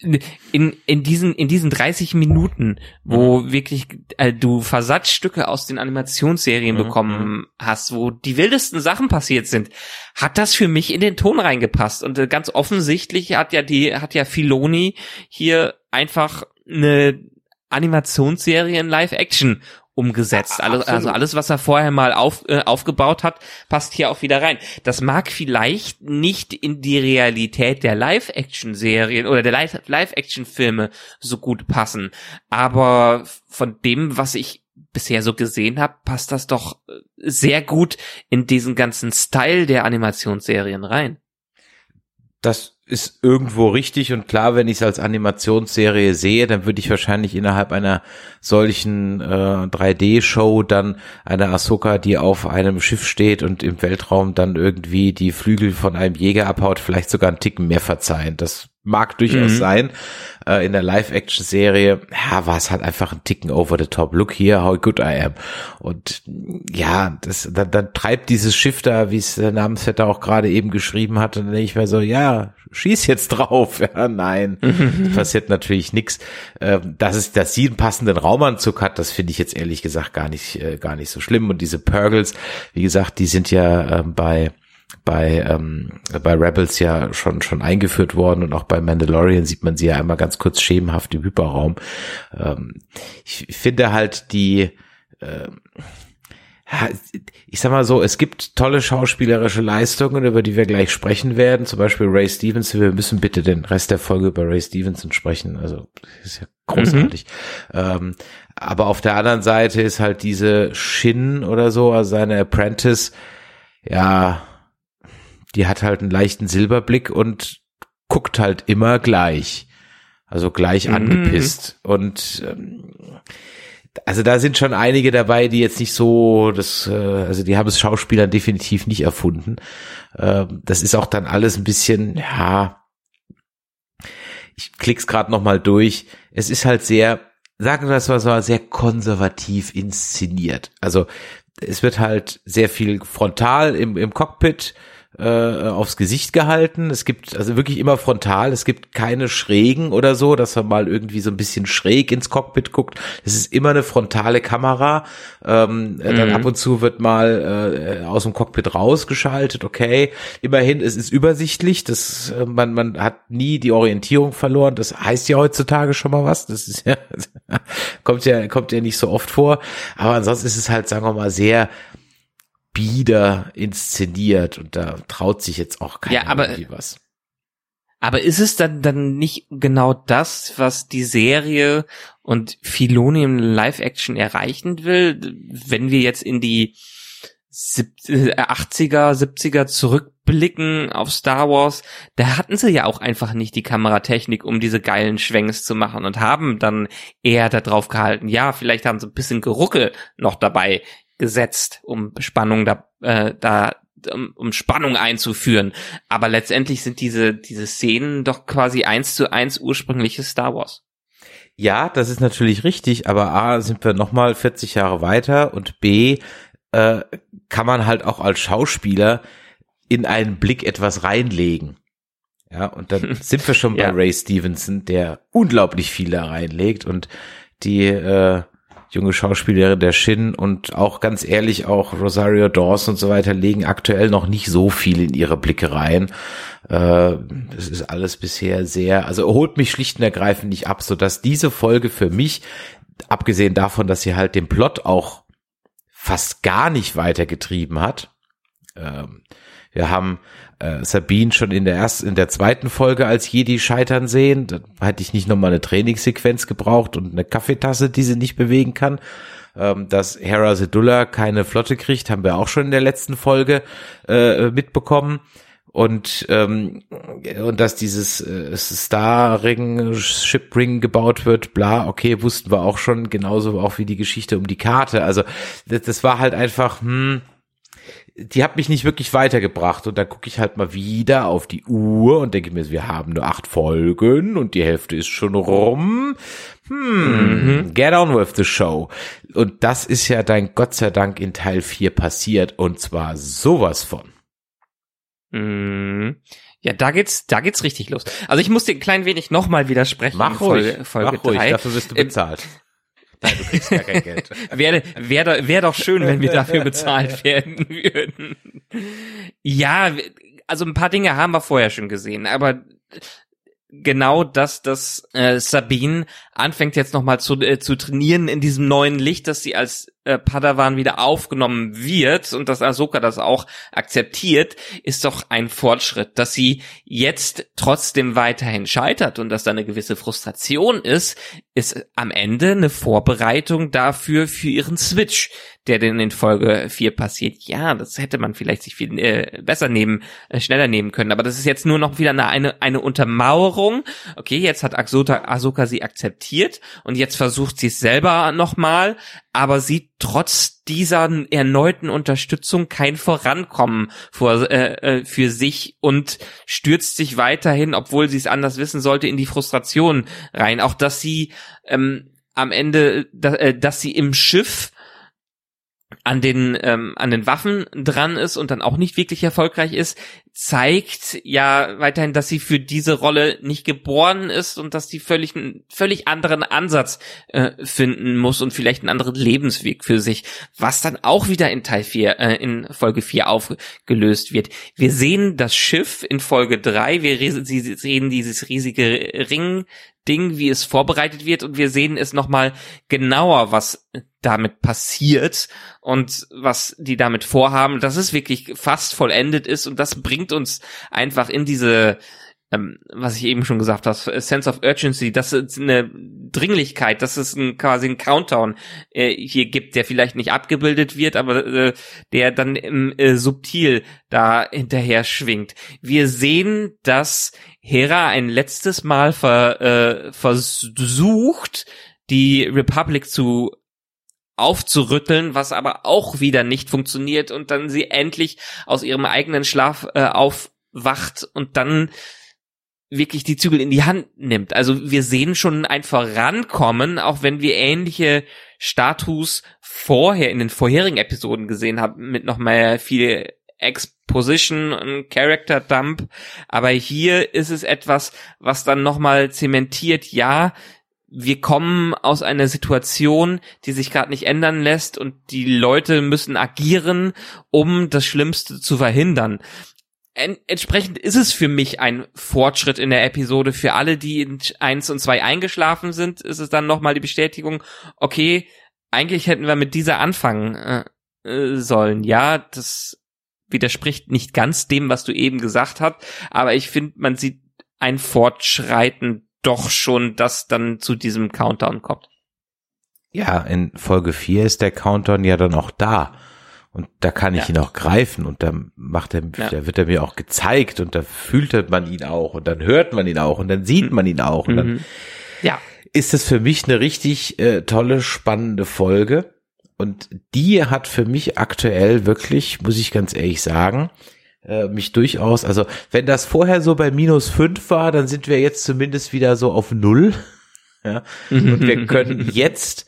<laughs> in, in diesen in diesen 30 Minuten, wo mhm. wirklich äh, du Versatzstücke aus den Animationsserien mhm. bekommen mhm. hast, wo die wildesten Sachen passiert sind, hat das für mich in den Ton reingepasst und äh, ganz offensichtlich hat ja die hat ja Filoni hier einfach eine Animationsserie in Live-Action umgesetzt. Alles, also alles, was er vorher mal auf, äh, aufgebaut hat, passt hier auch wieder rein. Das mag vielleicht nicht in die Realität der Live-Action-Serien oder der Live-Action-Filme so gut passen, aber von dem, was ich bisher so gesehen habe, passt das doch sehr gut in diesen ganzen Style der Animationsserien rein. Das ist irgendwo richtig und klar, wenn ich es als Animationsserie sehe, dann würde ich wahrscheinlich innerhalb einer solchen äh, 3D-Show dann eine Ahsoka, die auf einem Schiff steht und im Weltraum dann irgendwie die Flügel von einem Jäger abhaut, vielleicht sogar einen Ticken mehr verzeihen. Das mag durchaus mhm. sein. Äh, in der Live-Action-Serie, ja, war es halt einfach ein Ticken over the top. Look here, how good I am. Und ja, das, dann, dann treibt dieses Schiff da, wie es der Namensvetter auch gerade eben geschrieben hat, und dann denke ich mir so, ja, schieß jetzt drauf. <laughs> Ja, nein, <laughs> passiert natürlich nichts. Ähm, dass es, dass sie einen passenden Raumanzug hat, das finde ich jetzt ehrlich gesagt gar nicht, äh, gar nicht so schlimm. Und diese Purgles, wie gesagt, die sind ja äh, bei bei, ähm, bei Rebels ja schon, schon eingeführt worden und auch bei Mandalorian sieht man sie ja einmal ganz kurz schemenhaft im Hyperraum. Ähm, ich finde halt die, äh, ich sag mal so, es gibt tolle schauspielerische Leistungen, über die wir gleich sprechen werden. Zum Beispiel Ray Stevenson. Wir müssen bitte den Rest der Folge über Ray Stevenson sprechen. Also, ist ja großartig. Mhm. Ähm, aber auf der anderen Seite ist halt diese Shin oder so, also seine Apprentice, ja, die hat halt einen leichten Silberblick und guckt halt immer gleich. Also gleich mhm. angepisst. Und ähm, also da sind schon einige dabei, die jetzt nicht so, das, äh, also die haben es Schauspielern definitiv nicht erfunden. Ähm, das ist auch dann alles ein bisschen, ja, ich klick's gerade noch mal durch. Es ist halt sehr, sagen wir das mal so, sehr konservativ inszeniert. Also es wird halt sehr viel frontal im, im Cockpit äh, aufs Gesicht gehalten. Es gibt also wirklich immer frontal. Es gibt keine Schrägen oder so, dass man mal irgendwie so ein bisschen schräg ins Cockpit guckt. Es ist immer eine frontale Kamera. Ähm, mhm. Dann ab und zu wird mal äh, aus dem Cockpit rausgeschaltet. Okay, immerhin es ist übersichtlich. Das äh, man man hat nie die Orientierung verloren. Das heißt ja heutzutage schon mal was. Das ist ja <laughs> kommt ja kommt ja nicht so oft vor. Aber ansonsten ist es halt sagen wir mal sehr bieder inszeniert und da traut sich jetzt auch keiner ja, aber, irgendwie was. Aber ist es dann, dann nicht genau das, was die Serie und Filoni im Live-Action erreichen will, wenn wir jetzt in die 80er, 70er zurückblicken auf Star Wars, da hatten sie ja auch einfach nicht die Kameratechnik, um diese geilen Schwenks zu machen und haben dann eher darauf gehalten, ja, vielleicht haben sie ein bisschen Geruckel noch dabei gesetzt, um Spannung da, äh, da um, um Spannung einzuführen. Aber letztendlich sind diese, diese Szenen doch quasi eins zu eins ursprüngliches Star Wars. Ja, das ist natürlich richtig, aber A, sind wir nochmal 40 Jahre weiter und B, äh, kann man halt auch als Schauspieler in einen Blick etwas reinlegen. Ja, und dann <laughs> sind wir schon bei ja. Ray Stevenson, der unglaublich viel da reinlegt und die äh, junge Schauspielerin der Shin und auch ganz ehrlich auch Rosario Dawes und so weiter legen aktuell noch nicht so viel in ihre Blicke rein. Äh, das ist alles bisher sehr, also holt mich schlicht und ergreifend nicht ab, so dass diese Folge für mich, abgesehen davon, dass sie halt den Plot auch fast gar nicht weitergetrieben hat, ähm, wir haben äh, Sabine schon in der ersten, in der zweiten Folge als Jedi scheitern sehen. Da hätte ich nicht nochmal eine Trainingssequenz gebraucht und eine Kaffeetasse, die sie nicht bewegen kann. Ähm, dass Hera Sedullah keine Flotte kriegt, haben wir auch schon in der letzten Folge äh, mitbekommen. Und, ähm, und dass dieses äh, Star-Ring, Ship-Ring gebaut wird, bla, okay, wussten wir auch schon, genauso auch wie die Geschichte um die Karte. Also das, das war halt einfach, hm, die hat mich nicht wirklich weitergebracht und dann gucke ich halt mal wieder auf die Uhr und denke mir, wir haben nur acht Folgen und die Hälfte ist schon rum. Hm, mhm. get on with the show. Und das ist ja dann Gott sei Dank in Teil 4 passiert und zwar sowas von. Mhm. Ja, da geht's, da geht's richtig los. Also ich muss dir ein klein wenig nochmal widersprechen. Mach ruhig, Folge, Folge mach ruhig, dafür wirst du bezahlt. Ähm, Nein, du kriegst gar kein Geld. <laughs> wäre wär, wär doch schön, wenn wir dafür bezahlt <laughs> werden würden. Ja, also ein paar Dinge haben wir vorher schon gesehen, aber genau das, dass äh, Sabine anfängt jetzt nochmal zu, äh, zu trainieren in diesem neuen Licht, dass sie als äh, Padawan wieder aufgenommen wird und dass Ahsoka das auch akzeptiert, ist doch ein Fortschritt. Dass sie jetzt trotzdem weiterhin scheitert und dass da eine gewisse Frustration ist, ist am Ende eine Vorbereitung dafür für ihren Switch, der denn in Folge 4 passiert. Ja, das hätte man vielleicht sich viel äh, besser nehmen, äh, schneller nehmen können, aber das ist jetzt nur noch wieder eine, eine, eine Untermauerung. Okay, jetzt hat Ahsoka, Ahsoka sie akzeptiert und jetzt versucht sie es selber nochmal, aber sieht trotz dieser erneuten Unterstützung kein Vorankommen vor, äh, äh, für sich und stürzt sich weiterhin, obwohl sie es anders wissen sollte, in die Frustration rein. Auch dass sie ähm, am Ende, da, äh, dass sie im Schiff an den ähm, an den Waffen dran ist und dann auch nicht wirklich erfolgreich ist, zeigt ja weiterhin, dass sie für diese Rolle nicht geboren ist und dass sie völlig einen völlig anderen Ansatz äh, finden muss und vielleicht einen anderen Lebensweg für sich, was dann auch wieder in Teil 4, äh, in Folge 4 aufgelöst wird. Wir sehen das Schiff in Folge 3, wir sehen dieses riesige Ring Ding, wie es vorbereitet wird und wir sehen es nochmal genauer, was damit passiert und was die damit vorhaben, dass es wirklich fast vollendet ist und das bringt uns einfach in diese ähm, was ich eben schon gesagt habe, Sense of Urgency, dass es eine Dringlichkeit, dass es ein, quasi ein Countdown äh, hier gibt, der vielleicht nicht abgebildet wird, aber äh, der dann äh, subtil da hinterher schwingt. Wir sehen, dass Hera ein letztes Mal ver, äh, versucht, die Republic zu aufzurütteln, was aber auch wieder nicht funktioniert und dann sie endlich aus ihrem eigenen Schlaf äh, aufwacht und dann wirklich die Zügel in die Hand nimmt. Also wir sehen schon ein Vorankommen, auch wenn wir ähnliche Status vorher in den vorherigen Episoden gesehen haben, mit noch mal viel Ex Exposition, ein Character Dump, aber hier ist es etwas, was dann nochmal zementiert, ja, wir kommen aus einer Situation, die sich gerade nicht ändern lässt und die Leute müssen agieren, um das Schlimmste zu verhindern. En entsprechend ist es für mich ein Fortschritt in der Episode. Für alle, die in eins und zwei eingeschlafen sind, ist es dann nochmal die Bestätigung, okay, eigentlich hätten wir mit dieser anfangen äh, äh, sollen. Ja, das widerspricht nicht ganz dem, was du eben gesagt hast, aber ich finde, man sieht ein Fortschreiten doch schon, dass dann zu diesem Countdown kommt. Ja, in Folge 4 ist der Countdown ja dann auch da. Und da kann ich ja. ihn auch greifen und dann macht er, ja. da wird er mir auch gezeigt und da fühlt man ihn auch und dann hört man ihn auch und dann sieht man ihn auch und dann mhm. ja. ist es für mich eine richtig äh, tolle, spannende Folge und die hat für mich aktuell wirklich, muss ich ganz ehrlich sagen, äh, mich durchaus, also wenn das vorher so bei minus fünf war, dann sind wir jetzt zumindest wieder so auf null. <laughs> Ja? Und wir können <laughs> jetzt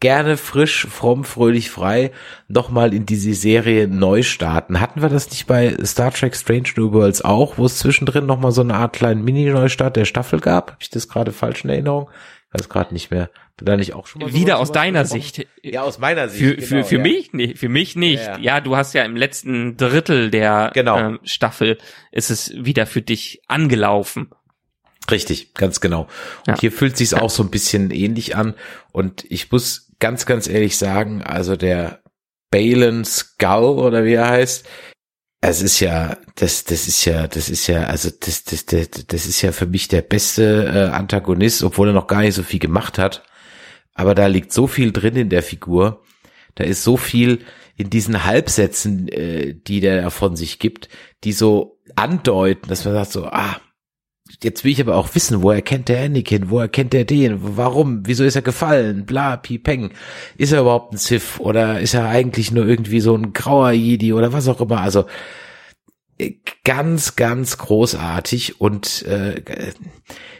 gerne frisch, fromm, fröhlich, frei nochmal in diese Serie neu starten. Hatten wir das nicht bei Star Trek Strange New Worlds auch, wo es zwischendrin nochmal so eine Art kleinen Mini-Neustart der Staffel gab? Habe ich das gerade falsch in Erinnerung? Weiß gerade nicht mehr. Du da nicht auch schon mal Wieder aus deiner Sicht. Ja, aus meiner Sicht. Für, genau, für, für ja. mich nicht, für mich nicht. Ja, ja. ja, du hast ja im letzten Drittel der genau. ähm, Staffel ist es wieder für dich angelaufen. Richtig, ganz genau. Und hier fühlt sich's auch so ein bisschen ähnlich an. Und ich muss ganz, ganz ehrlich sagen, also der Balen Skull oder wie er heißt, es ist ja, das, das ist ja, das ist ja, also das, das, das, das ist ja für mich der beste äh, Antagonist, obwohl er noch gar nicht so viel gemacht hat. Aber da liegt so viel drin in der Figur. Da ist so viel in diesen Halbsätzen, äh, die der von sich gibt, die so andeuten, dass man sagt so, ah, jetzt will ich aber auch wissen, woher kennt der Anakin, woher kennt der den, warum, wieso ist er gefallen, bla, pi, peng. Ist er überhaupt ein Sith oder ist er eigentlich nur irgendwie so ein grauer Jedi oder was auch immer, also äh, ganz, ganz großartig und äh,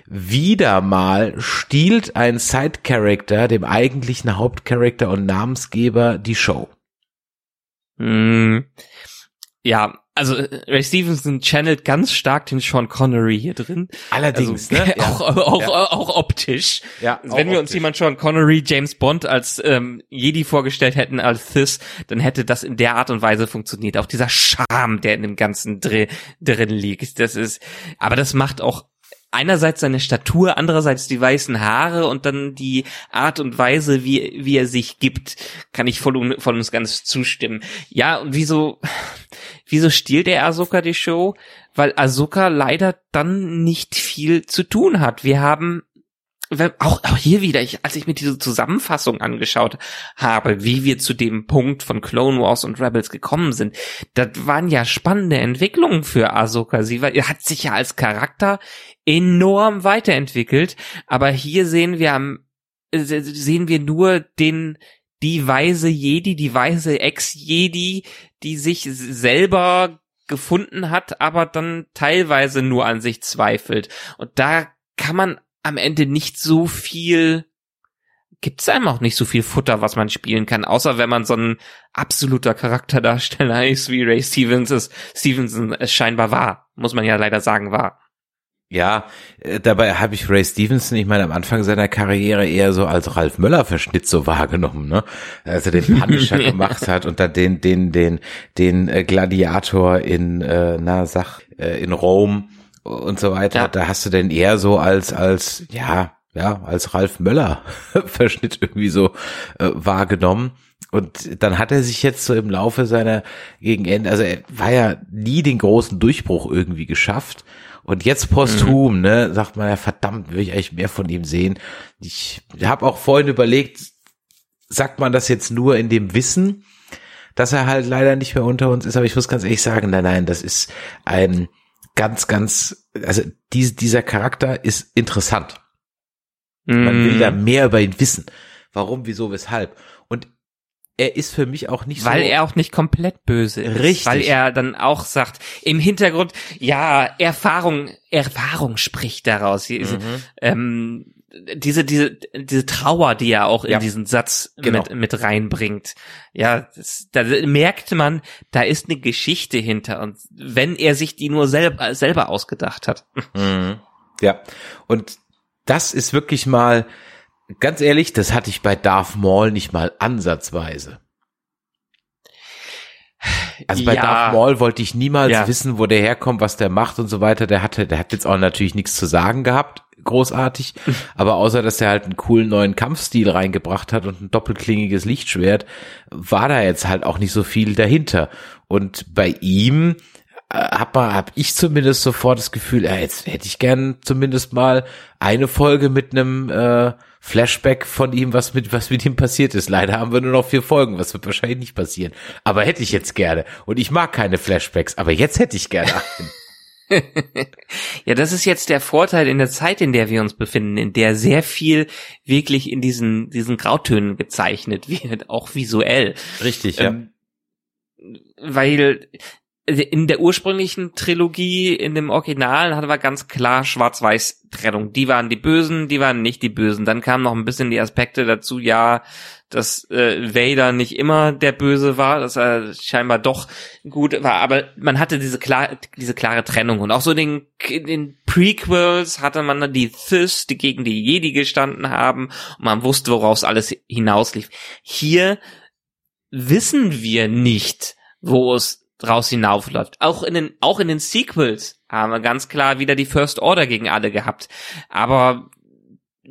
wieder mal stiehlt ein Side-Character dem eigentlichen Hauptcharakter und Namensgeber die Show. Mm, ja, also äh, Ray Stevenson channelt ganz stark den Sean Connery hier drin. Allerdings, also, ne? <laughs> Ja. auch, auch, ja. auch optisch. Ja, also, wenn wir optisch. uns jemand Sean Connery, James Bond als ähm, Jedi vorgestellt hätten, als Thys, dann hätte das in der Art und Weise funktioniert. Auch dieser Charme, der in dem Ganzen drin, drin liegt. Das ist, aber das macht auch einerseits seine Statur, andererseits die weißen Haare und dann die Art und Weise, wie, wie er sich gibt, kann ich voll voll und ganz zustimmen. Ja, und wieso, wieso stiehlt der Ahsoka die Show? Weil Ahsoka leider dann nicht viel zu tun hat. Wir haben auch, auch hier wieder, ich, als ich mir diese Zusammenfassung angeschaut habe, wie wir zu dem Punkt von Clone Wars und Rebels gekommen sind, das waren ja spannende Entwicklungen für Ahsoka. Sie war, hat sich ja als Charakter enorm weiterentwickelt, aber hier sehen wir am, sehen wir nur den, die weise Jedi, die weise Ex-Jedi, die sich selber gefunden hat, aber dann teilweise nur an sich zweifelt. Und da kann man am Ende nicht so viel gibt es einem auch nicht so viel Futter, was man spielen kann, außer wenn man so ein absoluter Charakterdarsteller <laughs> ist, wie Ray Stevens ist, Stevenson es scheinbar war, muss man ja leider sagen, war. Ja, äh, dabei habe ich Ray Stevenson, ich meine, am Anfang seiner Karriere eher so als Ralf Möller-Verschnitt so wahrgenommen, ne? Als er den Punisher <laughs> gemacht hat und dann den, den, den, den äh, Gladiator in, äh, na, sag, äh, in Rom und so weiter, ja. da hast du denn eher so als, als, ja, ja, als Ralf Möller <laughs> Verschnitt irgendwie so äh, wahrgenommen. Und dann hat er sich jetzt so im Laufe seiner gegen Ende, also er war ja nie den großen Durchbruch irgendwie geschafft. Und jetzt posthum, mhm. ne, sagt man ja, verdammt, will ich eigentlich mehr von ihm sehen. Ich habe auch vorhin überlegt, sagt man das jetzt nur in dem Wissen, dass er halt leider nicht mehr unter uns ist, aber ich muss ganz ehrlich sagen, nein, nein, das ist ein ganz, ganz, also dies, dieser Charakter ist interessant. Mm. Man will da mhm. mehr über ihn wissen. Warum, wieso, weshalb. Und er ist für mich auch nicht weil so. Weil er auch nicht komplett böse ist. Richtig. Weil er dann auch sagt, im Hintergrund, ja, Erfahrung, Erfahrung spricht daraus. Mhm. Ähm, diese, diese, diese Trauer, die er auch in Ja, diesen Satz genau. mit, mit reinbringt. Ja, das, da merkt man, da ist eine Geschichte hinter und wenn er sich die nur selber, selber ausgedacht hat. <laughs> Mhm. Ja, und das ist wirklich mal, ganz ehrlich, das hatte ich bei Darth Maul nicht mal ansatzweise. Also bei Ja. Darth Maul wollte ich niemals Ja. wissen, wo der herkommt, was der macht und so weiter. Der hatte, der hat jetzt auch natürlich nichts zu sagen gehabt, großartig. <laughs> aber außer, dass er halt einen coolen neuen Kampfstil reingebracht hat und ein doppelklingiges Lichtschwert, war da jetzt halt auch nicht so viel dahinter. Und bei ihm äh, hab, mal, hab ich zumindest sofort das Gefühl, ja, jetzt hätte ich gern zumindest mal eine Folge mit einem äh, Flashback von ihm, was mit, was mit ihm passiert ist. Leider haben wir nur noch vier Folgen, was wird wahrscheinlich nicht passieren. Aber hätte ich jetzt gerne. Und ich mag keine Flashbacks, aber jetzt hätte ich gerne einen. <laughs> Ja, das ist jetzt der Vorteil in der Zeit, in der wir uns befinden, in der sehr viel wirklich in diesen, diesen Grautönen gezeichnet wird, auch visuell. Richtig, ja. Ähm, weil in der ursprünglichen Trilogie, in dem Original, hatten wir ganz klar Schwarz-Weiß-Trennung. Die waren die Bösen, die waren nicht die Bösen. Dann kamen noch ein bisschen die Aspekte dazu, ja, dass äh, Vader nicht immer der Böse war, dass er scheinbar doch gut war, aber man hatte diese klar, diese klare Trennung und auch so in den, in den Prequels hatte man dann die Thys, die gegen die Jedi gestanden haben und man wusste, woraus alles hinauslief. Hier wissen wir nicht, wo es draus hinaufläuft. Auch in den, auch in den Sequels haben wir ganz klar wieder die First Order gegen alle gehabt. Aber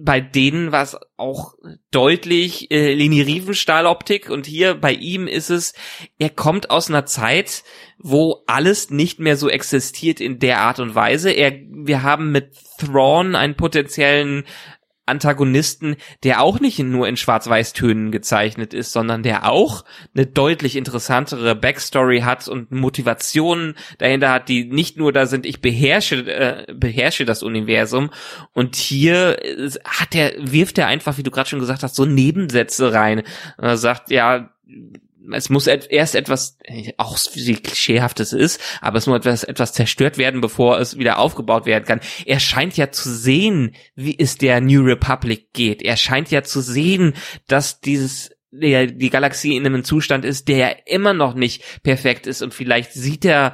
bei denen war es auch deutlich äh, Leni Riefenstahl Optik und hier bei ihm ist es, er kommt aus einer Zeit, wo alles nicht mehr so existiert in der Art und Weise. Er, wir haben mit Thrawn einen potenziellen Antagonisten, der auch nicht nur in Schwarz-Weiß-Tönen gezeichnet ist, sondern der auch eine deutlich interessantere Backstory hat und Motivationen dahinter hat, die nicht nur da sind, ich beherrsche, äh, beherrsche das Universum. Und hier äh, hat er, wirft er einfach, wie du gerade schon gesagt hast, so Nebensätze rein. Er sagt, ja, es muss erst etwas, auch wie klischeehaft es ist, aber es muss etwas, etwas zerstört werden, bevor es wieder aufgebaut werden kann. Er scheint ja zu sehen, wie es der New Republic geht. Er scheint ja zu sehen, dass dieses der, die Galaxie in einem Zustand ist, der ja immer noch nicht perfekt ist und vielleicht sieht er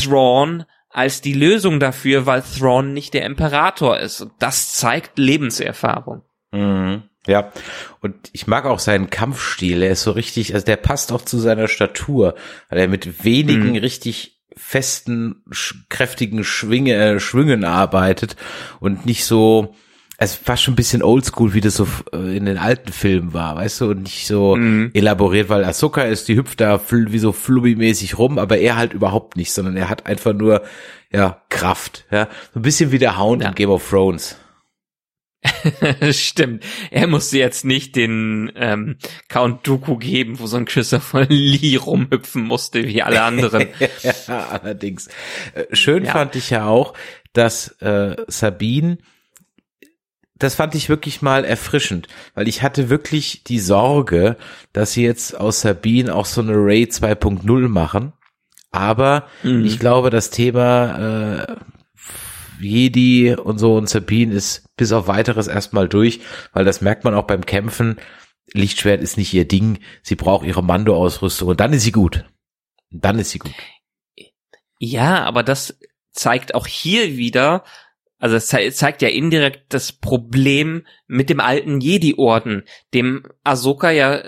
Thrawn als die Lösung dafür, weil Thrawn nicht der Imperator ist. Und das zeigt Lebenserfahrung. Mhm. Ja, und ich mag auch seinen Kampfstil. Er ist so richtig, also der passt auch zu seiner Statur, weil er mit wenigen Mhm. richtig festen, sch kräftigen Schwinge, äh, Schwüngen arbeitet und nicht so, es war schon ein bisschen oldschool, wie das so äh, in den alten Filmen war, weißt du, und nicht so Mhm. elaboriert, weil Ahsoka ist, die hüpft da wie so flubby-mäßig rum, aber er halt überhaupt nicht, sondern er hat einfach nur, ja, Kraft, ja, so ein bisschen wie der Hound Ja. in Game of Thrones. <laughs> Stimmt. Er musste jetzt nicht den ähm, Count Dooku geben, wo so ein Christopher <laughs> Lee rumhüpfen musste wie alle anderen. <laughs> ja, allerdings. Äh, Schön Ja. fand ich ja auch, dass äh, Sabine, das fand ich wirklich mal erfrischend, weil ich hatte wirklich die Sorge, dass sie jetzt aus Sabine auch so eine Ray 2.0 machen. Aber Mhm. ich glaube, das Thema äh, Jedi und so und Sabine ist bis auf weiteres erstmal durch, weil das merkt man auch beim Kämpfen. Lichtschwert ist nicht ihr Ding. Sie braucht ihre Mando-Ausrüstung und dann ist sie gut. Dann ist sie gut. Ja, aber das zeigt auch hier wieder, also es zei- zeigt ja indirekt das Problem mit dem alten Jedi-Orden, dem Ahsoka ja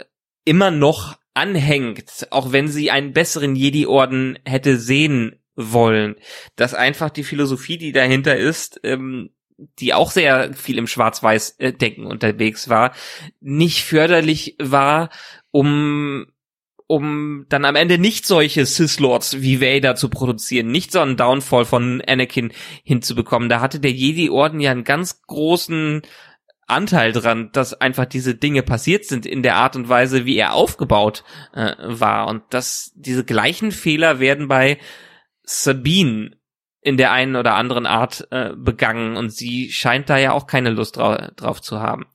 immer noch anhängt, auch wenn sie einen besseren Jedi-Orden hätte sehen wollen. Dass einfach die Philosophie, die dahinter ist, ähm, die auch sehr viel im Schwarz-Weiß-Denken unterwegs war, nicht förderlich war, um um dann am Ende nicht solche Sith-Lords wie Vader zu produzieren, nicht so einen Downfall von Anakin hinzubekommen. Da hatte der Jedi-Orden ja einen ganz großen Anteil dran, dass einfach diese Dinge passiert sind in der Art und Weise, wie er aufgebaut äh, war. Und dass diese gleichen Fehler werden bei Sabine in der einen oder anderen Art äh, begangen und sie scheint da ja auch keine Lust drau drauf zu haben.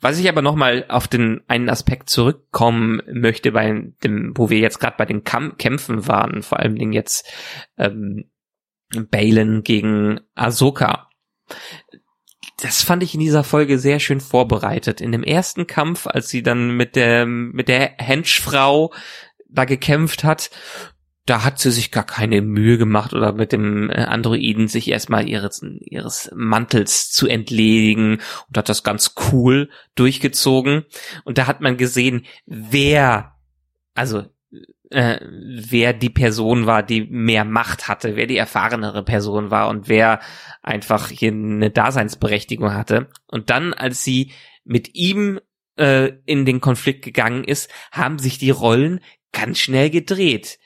Was ich aber nochmal auf den einen Aspekt zurückkommen möchte, bei dem, wo wir jetzt gerade bei den Kam Kämpfen waren, vor allen Dingen jetzt ähm, Balen gegen Ahsoka. das fand ich in dieser Folge sehr schön vorbereitet. In dem ersten Kampf, als sie dann mit der, mit der Henchfrau da gekämpft hat, da hat sie sich gar keine Mühe gemacht oder mit dem äh, Androiden sich erstmal ihres, ihres Mantels zu entledigen und hat das ganz cool durchgezogen. Und da hat man gesehen, wer, also äh, wer die Person war, die mehr Macht hatte, wer die erfahrenere Person war und wer einfach hier eine Daseinsberechtigung hatte. Und dann, als sie mit ihm äh, in den Konflikt gegangen ist, haben sich die Rollen ganz schnell gedreht.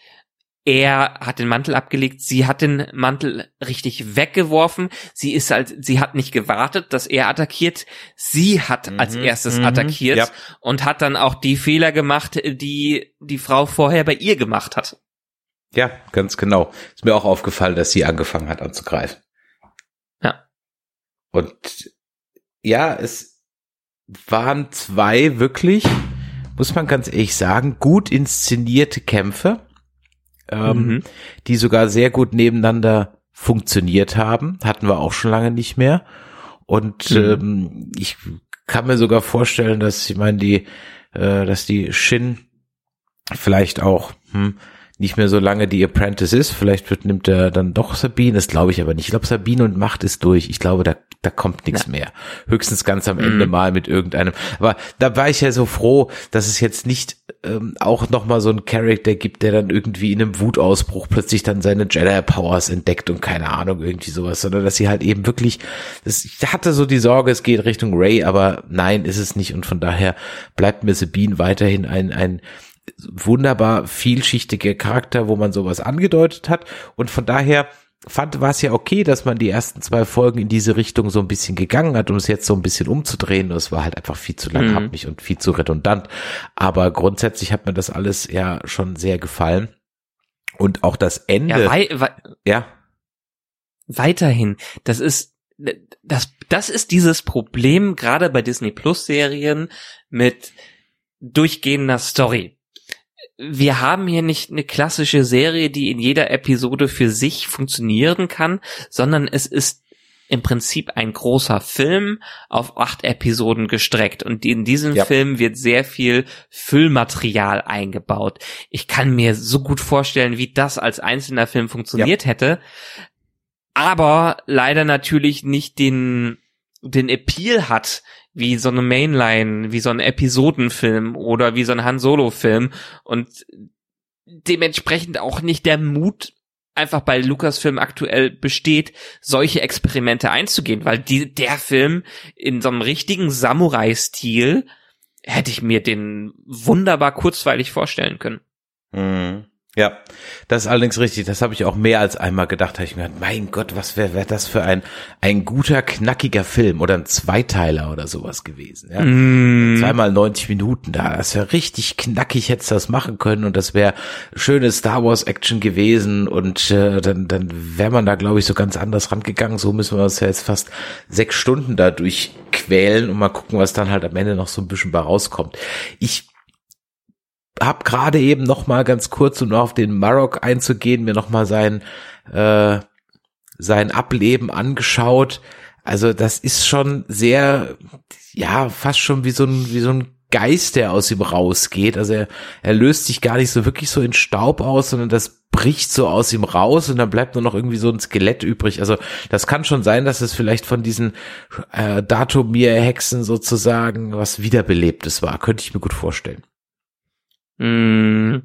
Er hat den Mantel abgelegt, sie hat den Mantel richtig weggeworfen. Sie ist halt, sie hat nicht gewartet, dass er attackiert. Sie hat mhm, als erstes mhm, attackiert ja. und hat dann auch die Fehler gemacht, die die Frau vorher bei ihr gemacht hat. Ja, ganz genau. Ist mir auch aufgefallen, dass sie angefangen hat anzugreifen. Ja. Und ja, es waren zwei wirklich, muss man ganz ehrlich sagen, gut inszenierte Kämpfe ähm, mhm. die sogar sehr gut nebeneinander funktioniert haben. Hatten wir auch schon lange nicht mehr. Und mhm. ähm, ich kann mir sogar vorstellen, dass ich meine, die, äh, dass die Shin vielleicht auch hm, nicht mehr so lange die Apprentice ist. Vielleicht wird, nimmt er dann doch Sabine, das glaube ich aber nicht. Ich glaube, Sabine und Macht ist durch. Ich glaube, da, da kommt nichts mehr. Höchstens ganz am Ende mhm. mal mit irgendeinem. Aber da war ich ja so froh, dass es jetzt nicht ähm, auch nochmal so einen Charakter gibt, der dann irgendwie in einem Wutausbruch plötzlich dann seine Jedi-Powers entdeckt und keine Ahnung, irgendwie sowas, sondern dass sie halt eben wirklich, das, ich hatte so die Sorge, es geht Richtung Ray, aber nein, ist es nicht und von daher bleibt mir Sabine weiterhin ein, ein wunderbar vielschichtiger Charakter, wo man sowas angedeutet hat. Und von daher fand, war es ja okay, dass man die ersten zwei Folgen in diese Richtung so ein bisschen gegangen hat, um es jetzt so ein bisschen umzudrehen. Es war halt einfach viel zu langhappig mhm. und viel zu redundant. Aber grundsätzlich hat mir das alles ja schon sehr gefallen. Und auch das Ende. Ja, wei wei ja. Weiterhin. Das ist, das, das ist dieses Problem, gerade bei Disney Plus Serien mit durchgehender Story wir haben hier nicht eine klassische Serie, die in jeder Episode für sich funktionieren kann, sondern es ist im Prinzip ein großer Film auf acht Episoden gestreckt und in diesem ja. Film wird sehr viel Füllmaterial eingebaut. Ich kann mir so gut vorstellen, wie das als einzelner Film funktioniert ja. hätte, aber leider natürlich nicht den den Appeal hat, wie so eine Mainline, wie so ein Episodenfilm oder wie so ein Han Solo Film und dementsprechend auch nicht der Mut einfach bei Lucasfilm aktuell besteht, solche Experimente einzugehen, weil die, der Film in so einem richtigen Samurai-Stil hätte ich mir den wunderbar kurzweilig vorstellen können. Mhm. Ja, das ist allerdings richtig. Das habe ich auch mehr als einmal gedacht. Habe ich mir gedacht, mein Gott, was wäre wär das für ein ein guter knackiger Film oder ein Zweiteiler oder sowas gewesen. Ja? Mm. Zweimal 90 Minuten da. Das wäre richtig knackig, hätte das machen können und das wäre schöne Star Wars Action gewesen und äh, dann dann wäre man da glaube ich so ganz anders rangegangen. So müssen wir uns ja jetzt fast sechs Stunden da durchquälen und mal gucken, was dann halt am Ende noch so ein bisschen bei rauskommt. Ich habe gerade eben noch mal ganz kurz, um auf den Marok einzugehen, mir noch mal sein äh, sein Ableben angeschaut. Also das ist schon sehr, ja, fast schon wie so ein wie so ein Geist, der aus ihm rausgeht. Also er, er löst sich gar nicht so wirklich so in Staub aus, sondern das bricht so aus ihm raus und dann bleibt nur noch irgendwie so ein Skelett übrig. Also das kann schon sein, dass es vielleicht von diesen äh, Datumir-Hexen sozusagen was Wiederbelebtes war. Könnte ich mir gut vorstellen. Mm.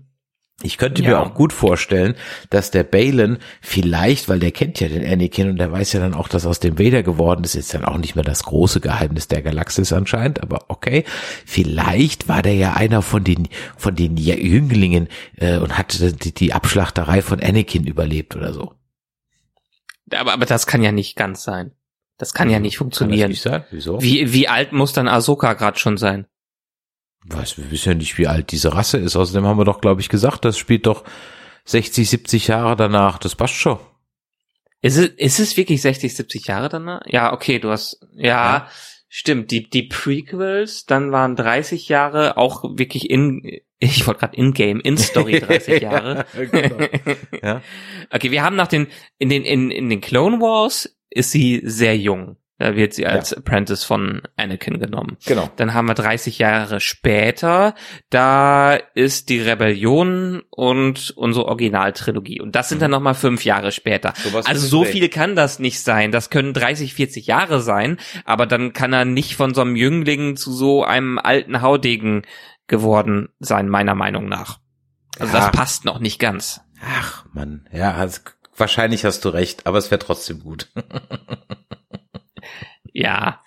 Ich könnte ja. mir auch gut vorstellen, dass der Balin vielleicht, weil der kennt ja den Anakin und der weiß ja dann auch, dass aus dem Vader geworden ist, ist dann auch nicht mehr das große Geheimnis der Galaxis anscheinend, aber okay, vielleicht war der ja einer von den von den Jünglingen äh, und hat die, die Abschlachterei von Anakin überlebt oder so. Aber, aber das kann ja nicht ganz sein. Das kann ja hm, nicht funktionieren. Nicht Wieso? Wie, wie alt muss dann Ahsoka gerade schon sein? Was, wir wissen ja nicht, wie alt diese Rasse ist. Außerdem haben wir doch, glaube ich, gesagt, das spielt doch 60, 70 Jahre danach. Das passt schon. Ist es, ist es wirklich 60, 70 Jahre danach? Ja, okay, du hast, ja, ja. stimmt. Die, die Prequels, dann waren 30 Jahre auch wirklich in, ich wollte gerade in-game, in-Story <laughs> 30 Jahre. ja, genau. <laughs> ja. Okay, wir haben nach den, in den, in, in den Clone Wars ist sie sehr jung. Da wird sie als ja. Apprentice von Anakin genommen. Genau. Dann haben wir 30 Jahre später, da ist die Rebellion und unsere Originaltrilogie. Und das sind dann nochmal fünf Jahre später. So also so viel kann das nicht sein. Das können 30, 40 Jahre sein, aber dann kann er nicht von so einem Jüngling zu so einem alten Haudegen geworden sein, meiner Meinung nach. Also ja. das passt noch nicht ganz. Ach man, ja, also wahrscheinlich hast du recht, aber es wäre trotzdem gut. <laughs> Ja.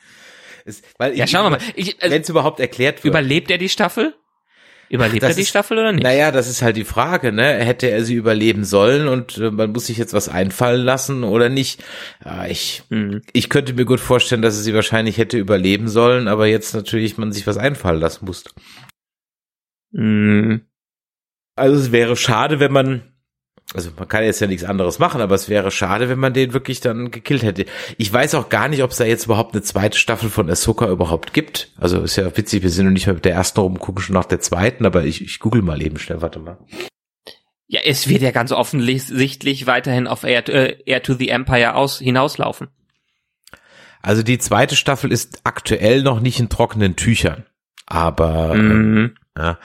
Es, weil ja, schauen wir mal. Also, Wenn es überhaupt erklärt wird. Überlebt er die Staffel? Überlebt Ach, er die ist, Staffel oder nicht? Naja, das ist halt die Frage, ne? Hätte er sie überleben sollen und äh, man muss sich jetzt was einfallen lassen oder nicht? Ja, ich, mhm. ich könnte mir gut vorstellen, dass er sie wahrscheinlich hätte überleben sollen, aber jetzt natürlich man sich was einfallen lassen muss. Mhm. Also es wäre schade, wenn man also man kann jetzt ja nichts anderes machen, aber es wäre schade, wenn man den wirklich dann gekillt hätte. Ich weiß auch gar nicht, ob es da jetzt überhaupt eine zweite Staffel von Ahsoka überhaupt gibt. Also ist ja witzig, wir sind noch nicht mal mit der ersten rum, gucken schon nach der zweiten, aber ich, ich google mal eben schnell, warte mal. Ja, es wird ja ganz offensichtlich weiterhin auf Air, äh, Air to the Empire aus, hinauslaufen. Also die zweite Staffel ist aktuell noch nicht in trockenen Tüchern, aber mhm. Ja,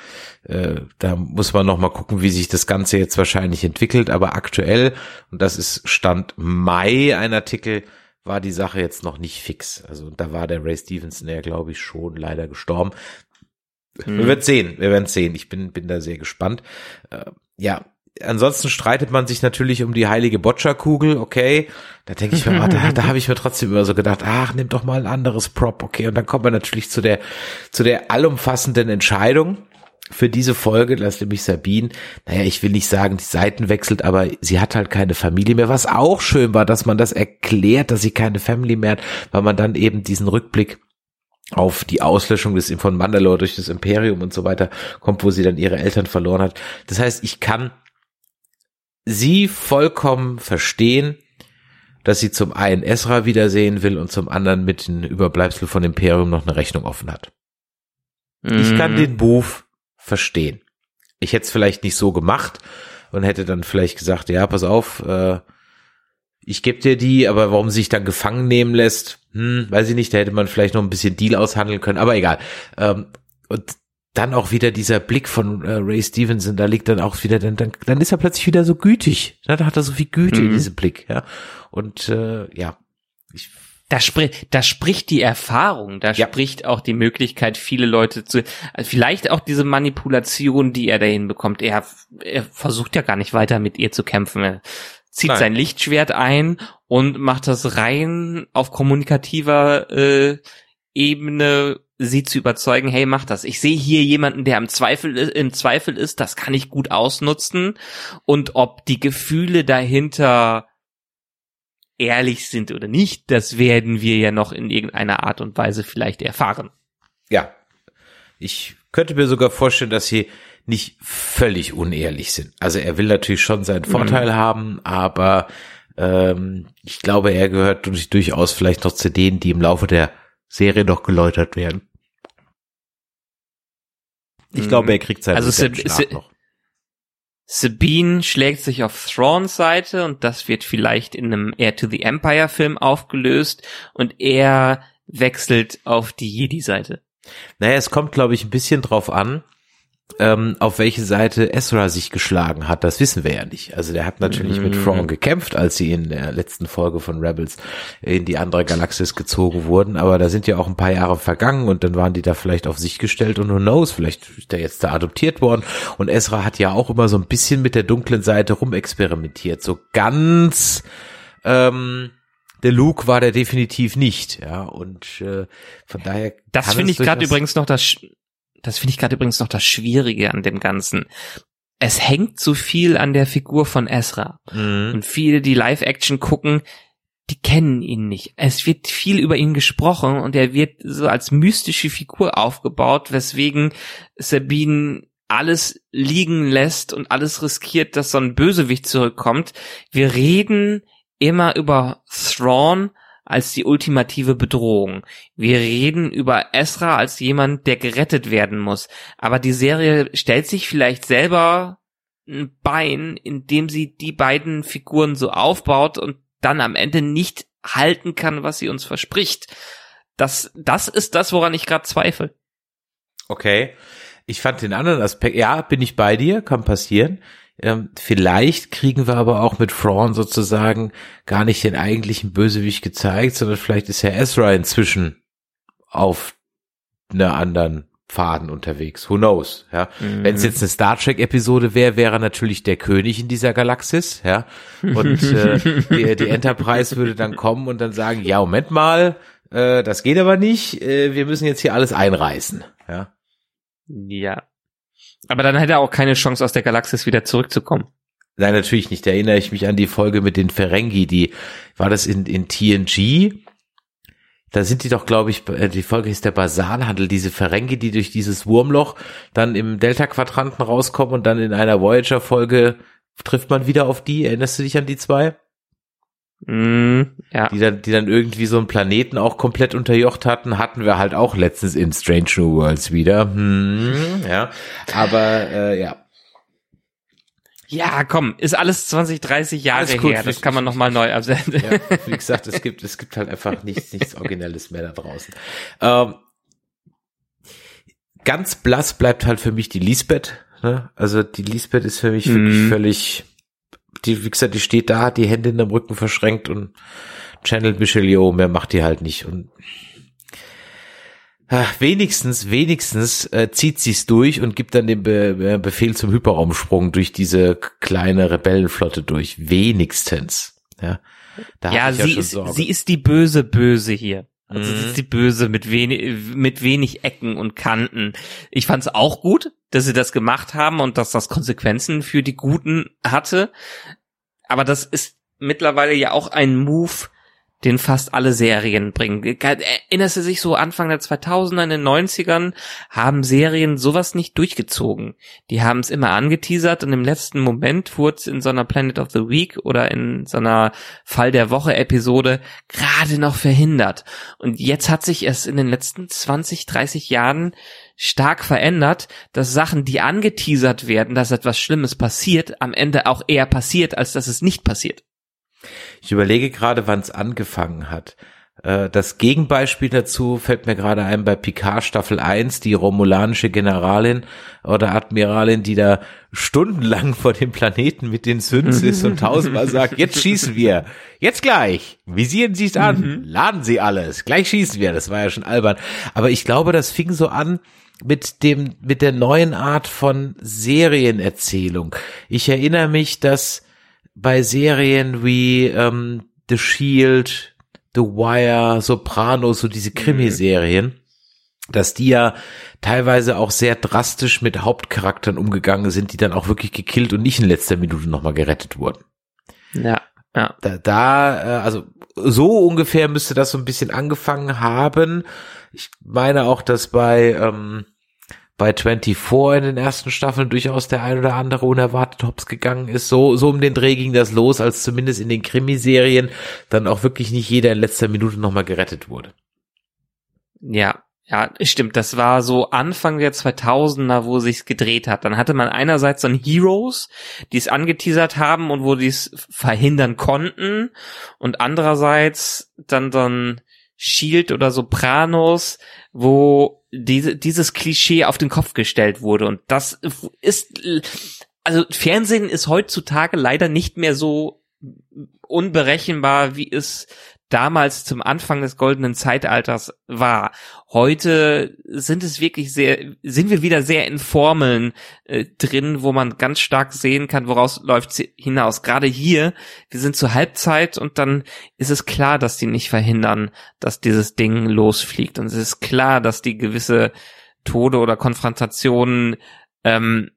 äh, da muss man noch mal gucken, wie sich das Ganze jetzt wahrscheinlich entwickelt. Aber aktuell, und das ist Stand Mai ein Artikel, war die Sache jetzt noch nicht fix. Also da war der Ray Stevenson ja, glaube ich, schon leider gestorben. Mhm. Wir werden sehen, wir werden sehen. Ich bin, bin da sehr gespannt. Äh, ja, ansonsten streitet man sich natürlich um die heilige Boccia-Kugel, okay. Da denke ich mir, <laughs> ah, da, da habe ich mir trotzdem immer so gedacht, ach, nimm doch mal ein anderes Prop, okay. Und dann kommt man natürlich zu der, zu der allumfassenden Entscheidung für diese Folge, das nämlich Sabine, naja, ich will nicht sagen, die Seiten wechselt, aber sie hat halt keine Familie mehr, was auch schön war, dass man das erklärt, dass sie keine Family mehr hat, weil man dann eben diesen Rückblick auf die Auslöschung des von Mandalore durch das Imperium und so weiter kommt, wo sie dann ihre Eltern verloren hat. Das heißt, ich kann sie vollkommen verstehen, dass sie zum einen Esra wiedersehen will und zum anderen mit den Überbleibsel von Imperium noch eine Rechnung offen hat. Mhm. Ich kann mhm. den Move verstehen. Ich hätte es vielleicht nicht so gemacht und hätte dann vielleicht gesagt, ja, pass auf, äh, ich gebe dir die, aber warum sie sich dann gefangen nehmen lässt, hm, weiß ich nicht, da hätte man vielleicht noch ein bisschen Deal aushandeln können, aber egal. Ähm, und dann auch wieder dieser Blick von äh, Ray Stevenson, da liegt dann auch wieder, dann, dann, dann ist er plötzlich wieder so gütig. Ne? Da hat er so viel Güte mhm. in diesem Blick, ja. Und äh, ja, ich da spricht, da spricht die Erfahrung, da ja. spricht auch die Möglichkeit, viele Leute zu, also vielleicht auch diese Manipulation, die er dahin bekommt. Er, er versucht ja gar nicht weiter mit ihr zu kämpfen. Er zieht Nein. sein Lichtschwert ein und macht das rein auf kommunikativer äh, Ebene sie zu überzeugen, hey, mach das. Ich sehe hier jemanden, der im Zweifel, im Zweifel ist, das kann ich gut ausnutzen. Und ob die Gefühle dahinter ehrlich sind oder nicht, das werden wir ja noch in irgendeiner Art und Weise vielleicht erfahren. Ja. Ich könnte mir sogar vorstellen, dass sie nicht völlig unehrlich sind. Also er will natürlich schon seinen mhm. Vorteil mhm. haben, aber ähm, ich glaube, er gehört durchaus vielleicht noch zu denen, die im Laufe der Serie noch geläutert werden. Ich glaube, er kriegt seinen also Sab noch. Sabine schlägt sich auf Thrawns Seite und das wird vielleicht in einem Air to the Empire Film aufgelöst und er wechselt auf die Jedi-Seite. Naja, es kommt, glaube ich, ein bisschen drauf an, ähm, auf welche Seite Ezra sich geschlagen hat, das wissen wir ja nicht. Also der hat natürlich mm. mit Thrawn gekämpft, als sie in der letzten Folge von Rebels in die andere Galaxis gezogen wurden, aber da sind ja auch ein paar Jahre vergangen und dann waren die da vielleicht auf sich gestellt und who knows, vielleicht ist der jetzt da adoptiert worden und Ezra hat ja auch immer so ein bisschen mit der dunklen Seite rumexperimentiert, so ganz ähm, der Luke war der definitiv nicht, ja, und äh, von daher. Das finde ich gerade übrigens noch das das finde ich gerade übrigens noch das Schwierige an dem Ganzen. Es hängt zu viel an der Figur von Ezra. Mhm. Und viele, die Live-Action gucken, die kennen ihn nicht. Es wird viel über ihn gesprochen und er wird so als mystische Figur aufgebaut, weswegen Sabine alles liegen lässt und alles riskiert, dass so ein Bösewicht zurückkommt. Wir reden immer über Thrawn als die ultimative Bedrohung. Wir reden über Esra als jemand, der gerettet werden muss. Aber die Serie stellt sich vielleicht selber ein Bein, indem sie die beiden Figuren so aufbaut und dann am Ende nicht halten kann, was sie uns verspricht. Das, das ist das, woran ich gerade zweifle. Okay. Ich fand den anderen Aspekt, ja, bin ich bei dir, kann passieren. Ähm, vielleicht kriegen wir aber auch mit Thrawn sozusagen gar nicht den eigentlichen Bösewicht gezeigt, sondern vielleicht ist ja Ezra inzwischen auf einer anderen Faden unterwegs. Who knows? Ja, mhm. wenn es jetzt eine Star Trek Episode wäre, wäre er natürlich der König in dieser Galaxis. Ja, und äh, <laughs> die, die Enterprise würde dann kommen und dann sagen: Ja, Moment mal, äh, das geht aber nicht. Äh, wir müssen jetzt hier alles einreißen. Ja. Ja. Aber dann hätte er auch keine Chance, aus der Galaxis wieder zurückzukommen. Nein, natürlich nicht. Da erinnere ich mich an die Folge mit den Ferengi, die, war das in, in TNG? Da sind die doch, glaube ich, äh, die Folge ist der Basalhandel, diese Ferengi, die durch dieses Wurmloch dann im Delta-Quadranten rauskommen und dann in einer Voyager-Folge trifft man wieder auf die. Erinnerst du dich an die zwei? Mm, ja. Die dann, die dann irgendwie so einen Planeten auch komplett unterjocht hatten, hatten wir halt auch letztens in Strange New Worlds wieder. Hm, ja, aber äh, ja. Ja, komm, ist alles 20, 30 Jahre alles her. Das kann man noch mal neu absetzen. Ja, wie gesagt, es gibt, es gibt halt einfach nichts, nichts Originelles mehr da draußen. Ähm, ganz blass bleibt halt für mich die Lisbeth. Ne? Also die Lisbeth ist für mich wirklich mhm. völlig die, wie gesagt, die steht da, hat die Hände in dem Rücken verschränkt und channelt Michelio, mehr macht die halt nicht. Und ach, wenigstens, wenigstens äh, zieht sie's durch und gibt dann den Be äh, Befehl zum Hyperraumsprung durch diese kleine Rebellenflotte durch. Wenigstens. Ja, da ja, sie, ja ist, sie ist die böse Böse hier. Also mhm. ist die Böse mit wenig, mit wenig Ecken und Kanten. Ich fand's auch gut, dass sie das gemacht haben und dass das Konsequenzen für die Guten hatte. Aber das ist mittlerweile ja auch ein Move, den fast alle Serien bringen. Erinnerst du sich so Anfang der 2000er, in den 90ern, haben Serien sowas nicht durchgezogen. Die haben es immer angeteasert und im letzten Moment wurde es in so einer Planet of the Week oder in so einer Fall der Woche Episode gerade noch verhindert. Und jetzt hat sich es in den letzten 20, 30 Jahren stark verändert, dass Sachen, die angeteasert werden, dass etwas Schlimmes passiert, am Ende auch eher passiert, als dass es nicht passiert. Ich überlege gerade, wann es angefangen hat. Äh, das Gegenbeispiel dazu fällt mir gerade ein bei Picard Staffel 1, die romulanische Generalin oder Admiralin, die da stundenlang vor dem Planeten mit den Süns ist und tausendmal sagt, <laughs> jetzt schießen wir, jetzt gleich, visieren Sie es an, mhm. laden Sie alles, gleich schießen wir, das war ja schon albern. Aber ich glaube, das fing so an, mit dem, mit der neuen Art von Serienerzählung. Ich erinnere mich, dass bei Serien wie ähm, The Shield, The Wire, Sopranos, so diese Krimiserien, mhm. dass die ja teilweise auch sehr drastisch mit Hauptcharakteren umgegangen sind, die dann auch wirklich gekillt und nicht in letzter Minute nochmal gerettet wurden. Ja, ja. Da, da, äh, also so ungefähr müsste das so ein bisschen angefangen haben. Ich meine auch, dass bei ähm, bei 24 in den ersten Staffeln durchaus der ein oder andere unerwartet hops gegangen ist. So, so um den Dreh ging das los, als zumindest in den Krimiserien dann auch wirklich nicht jeder in letzter Minute nochmal gerettet wurde. Ja, ja, stimmt. Das war so Anfang der 2000er, wo sich's gedreht hat. Dann hatte man einerseits ein Heroes, die es angeteasert haben und wo die es verhindern konnten. Und andererseits dann ein Shield oder Sopranos, wo diese, dieses Klischee auf den Kopf gestellt wurde. Und das ist, also Fernsehen ist heutzutage leider nicht mehr so unberechenbar, wie es damals zum Anfang des goldenen Zeitalters war. Heute sind es wirklich sehr, sind wir wieder sehr in Formeln äh, drin, wo man ganz stark sehen kann, woraus läuft sie hinaus. Gerade hier, wir sind zur Halbzeit und dann ist es klar, dass die nicht verhindern, dass dieses Ding losfliegt. Und es ist klar, dass die gewisse Tode oder Konfrontationen ähm,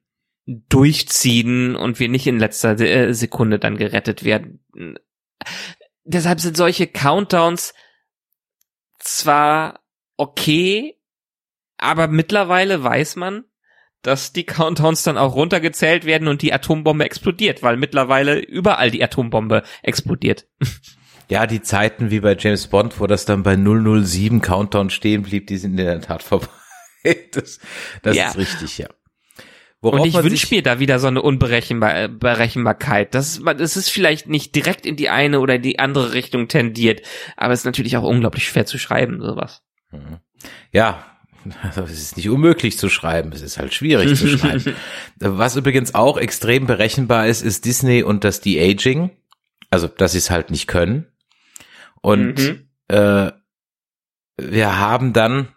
durchziehen und wir nicht in letzter äh, Sekunde dann gerettet werden deshalb sind solche Countdowns zwar okay, aber mittlerweile weiß man, dass die Countdowns dann auch runtergezählt werden und die Atombombe explodiert, weil mittlerweile überall die Atombombe explodiert. Ja, die Zeiten wie bei James Bond, wo das dann bei 007 Countdown stehen blieb, die sind in der Tat vorbei. <laughs> Das, das ja. ist richtig, ja. Und ich wünsche mir da wieder so eine Unberechenbarkeit. Das, das ist vielleicht nicht direkt in die eine oder die andere Richtung tendiert, aber es ist natürlich auch unglaublich schwer zu schreiben, sowas. Mhm. Ja, <laughs> es ist nicht unmöglich zu schreiben, es ist halt schwierig zu <laughs> schreiben. Was übrigens auch extrem berechenbar ist, ist Disney und das De-Aging. Also, dass sie es halt nicht können. Und mhm. äh, wir haben dann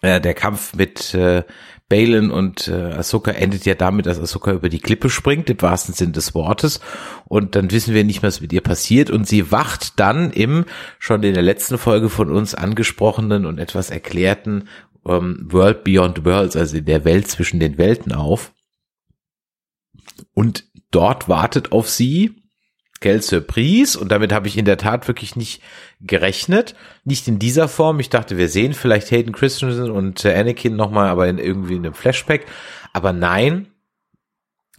äh, der Kampf mit äh, Balin und äh, Ahsoka endet ja damit, dass Ahsoka über die Klippe springt, im wahrsten Sinn des Wortes. Und dann wissen wir nicht mehr, was mit ihr passiert. Und sie wacht dann im schon in der letzten Folge von uns angesprochenen und etwas erklärten ähm, World Beyond Worlds, also in der Welt zwischen den Welten auf. Und dort wartet auf sie Quelle Surprise und damit habe ich in der Tat wirklich nicht gerechnet. Nicht in dieser Form. Ich dachte, wir sehen vielleicht Hayden Christensen und äh, Anakin nochmal, aber in irgendwie in einem Flashback. Aber nein,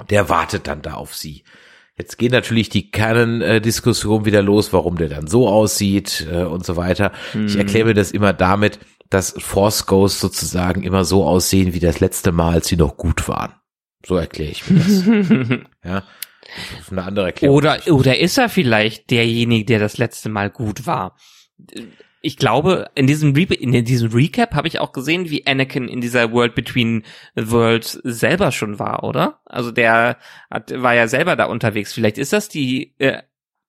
der wartet dann da auf sie. Jetzt geht natürlich die Canon-Diskussion wieder los, warum der dann so aussieht äh, und so weiter. Mhm. Ich erkläre mir das immer damit, dass Force Ghosts sozusagen immer so aussehen wie das letzte Mal, als sie noch gut waren. So erkläre ich mir das. <laughs> ja. Eine andere Erklärung. Oder, oder ist er vielleicht derjenige, der das letzte Mal gut war? Ich glaube, in diesem, Re in diesem Recap habe ich auch gesehen, wie Anakin in dieser World Between Worlds selber schon war, oder? Also der hat, war ja selber da unterwegs. Vielleicht ist das die äh,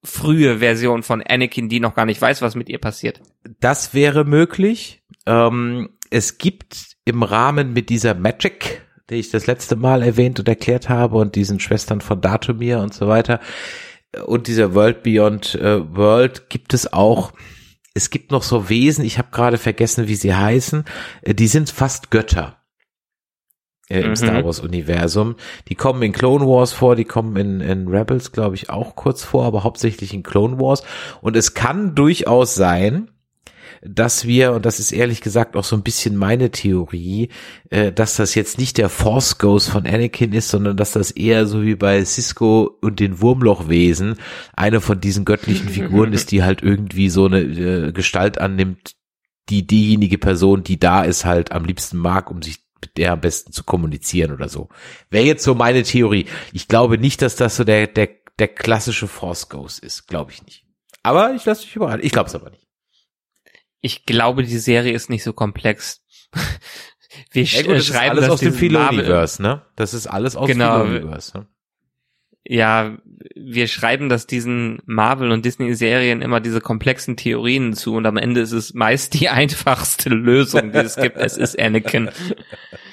frühe Version von Anakin, die noch gar nicht weiß, was mit ihr passiert. Das wäre möglich. Ähm, es gibt im Rahmen mit dieser Magic die ich das letzte Mal erwähnt und erklärt habe und diesen Schwestern von Datumir und so weiter und dieser World Beyond äh, World gibt es auch es gibt noch so Wesen, ich habe gerade vergessen, wie sie heißen, äh, die sind fast Götter äh, im mhm. Star Wars Universum. Die kommen in Clone Wars vor, die kommen in, in Rebels, glaube ich, auch kurz vor, aber hauptsächlich in Clone Wars. Und es kann durchaus sein, dass wir, und das ist ehrlich gesagt auch so ein bisschen meine Theorie, äh, dass das jetzt nicht der Force Ghost von Anakin ist, sondern dass das eher so wie bei Cisco und den Wurmlochwesen eine von diesen göttlichen Figuren ist, die halt irgendwie so eine äh, Gestalt annimmt, die diejenige Person, die da ist, halt am liebsten mag, um sich mit der am besten zu kommunizieren oder so. Wäre jetzt so meine Theorie. Ich glaube nicht, dass das so der, der, der klassische Force Ghost ist. Glaube ich nicht. Aber ich lasse mich überraschen. Ich glaube es aber nicht ich glaube, die Serie ist nicht so komplex. <laughs> Wir ja, gut, das schreiben ist alles aus dem Philo-Universe, ne? Das ist alles aus genau, dem Philo-Universe. Ne? Ja, wir schreiben das diesen Marvel- und Disney-Serien immer diese komplexen Theorien zu und am Ende ist es meist die <laughs> einfachste Lösung, die es gibt. Es ist Anakin. <laughs>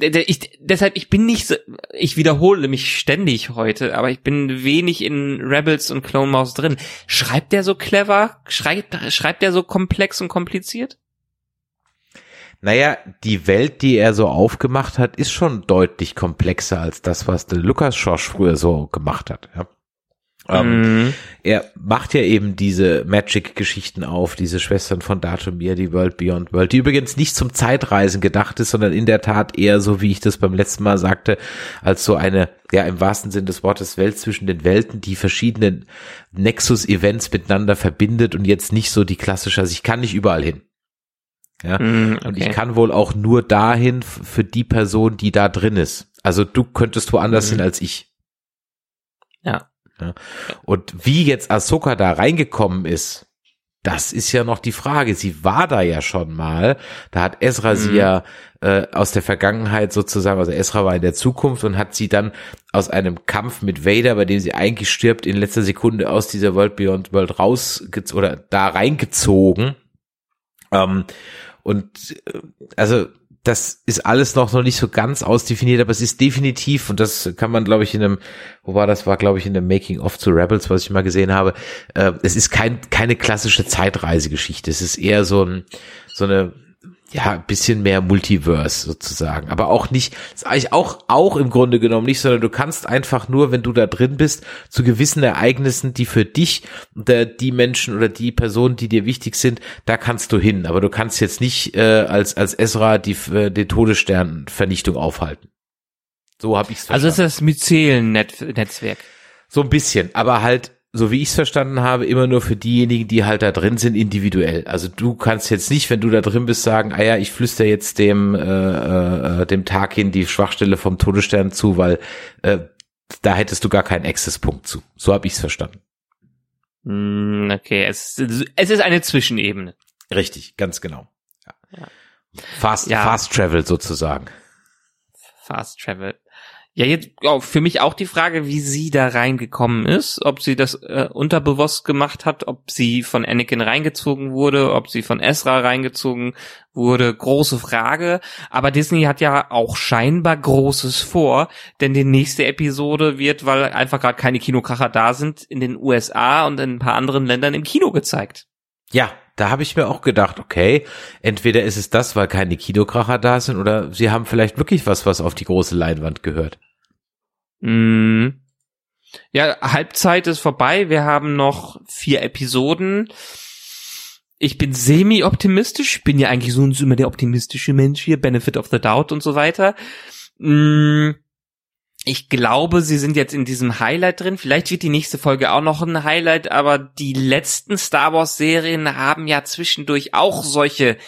ich, deshalb, ich bin nicht so, ich wiederhole mich ständig heute, aber ich bin wenig in Rebels und Clone Wars drin. Schreibt der so clever? Schreibt, schreibt der so komplex und kompliziert? Naja, die Welt, die er so aufgemacht hat, ist schon deutlich komplexer als das, was der Lukas Schorsch früher so gemacht hat. Ja. Ähm, mhm. Er macht ja eben diese Magic-Geschichten auf, diese Schwestern von Datumir, die World Beyond World, die übrigens nicht zum Zeitreisen gedacht ist, sondern in der Tat eher so, wie ich das beim letzten Mal sagte, als so eine, ja, im wahrsten Sinn des Wortes Welt zwischen den Welten, die verschiedenen Nexus-Events miteinander verbindet und jetzt nicht so die klassische, also ich kann nicht überall hin. Ja, mm, okay. und ich kann wohl auch nur dahin für die Person, die da drin ist. Also du könntest woanders mm. hin als ich. Ja. Und wie jetzt Ahsoka da reingekommen ist, das ist ja noch die Frage. Sie war da ja schon mal. Da hat Ezra mhm. sie ja äh, aus der Vergangenheit sozusagen, also Ezra war in der Zukunft und hat sie dann aus einem Kampf mit Vader, bei dem sie eigentlich stirbt, in letzter Sekunde aus dieser World Beyond World raus oder da reingezogen. Ähm, und äh, also das ist alles noch noch nicht so ganz ausdefiniert, aber es ist definitiv und das kann man, glaube ich, in einem, wo war das, war glaube ich in dem Making of zu Rebels, was ich mal gesehen habe. Äh, es ist kein keine klassische Zeitreisegeschichte. Es ist eher so ein so eine ja, bisschen mehr Multiverse sozusagen. Aber auch nicht, ist eigentlich auch, auch im Grunde genommen nicht, sondern du kannst einfach nur, wenn du da drin bist, zu gewissen Ereignissen, die für dich, der, die Menschen oder die Personen, die dir wichtig sind, da kannst du hin. Aber du kannst jetzt nicht äh, als, als Ezra die, äh, den Todessternvernichtung aufhalten. So habe ich es Also ist das Myzelen-Netzwerk. So ein bisschen, aber halt so wie ich es verstanden habe, immer nur für diejenigen, die halt da drin sind, individuell. Also du kannst jetzt nicht, wenn du da drin bist, sagen, ah ja, ich flüster jetzt dem äh, äh, dem Tag hin die Schwachstelle vom Todesstern zu, weil äh, da hättest du gar keinen Access-Punkt zu. So habe ich es verstanden. Mm, Okay, es, es ist eine Zwischenebene. Richtig, ganz genau. Ja. Ja. Fast, Ja. Fast Travel sozusagen. Fast Travel. Ja, jetzt oh, für mich auch die Frage, wie sie da reingekommen ist, ob sie das äh, unterbewusst gemacht hat, ob sie von Anakin reingezogen wurde, ob sie von Ezra reingezogen wurde, große Frage. Aber Disney hat ja auch scheinbar Großes vor, denn die nächste Episode wird, weil einfach gerade keine Kinokracher da sind, in den USA und in ein paar anderen Ländern im Kino gezeigt. Ja, da habe ich mir auch gedacht, okay, entweder ist es das, weil keine Kinokracher da sind, oder sie haben vielleicht wirklich was, was auf die große Leinwand gehört. Mm. Ja, Halbzeit ist vorbei. Wir haben noch vier Episoden. Ich bin semi-optimistisch. Bin ja eigentlich sonst immer der optimistische Mensch hier. Benefit of the Doubt und so weiter. Mm. Ich glaube, sie sind jetzt in diesem Highlight drin. Vielleicht wird die nächste Folge auch noch ein Highlight, aber die letzten Star Wars Serien haben ja zwischendurch auch solche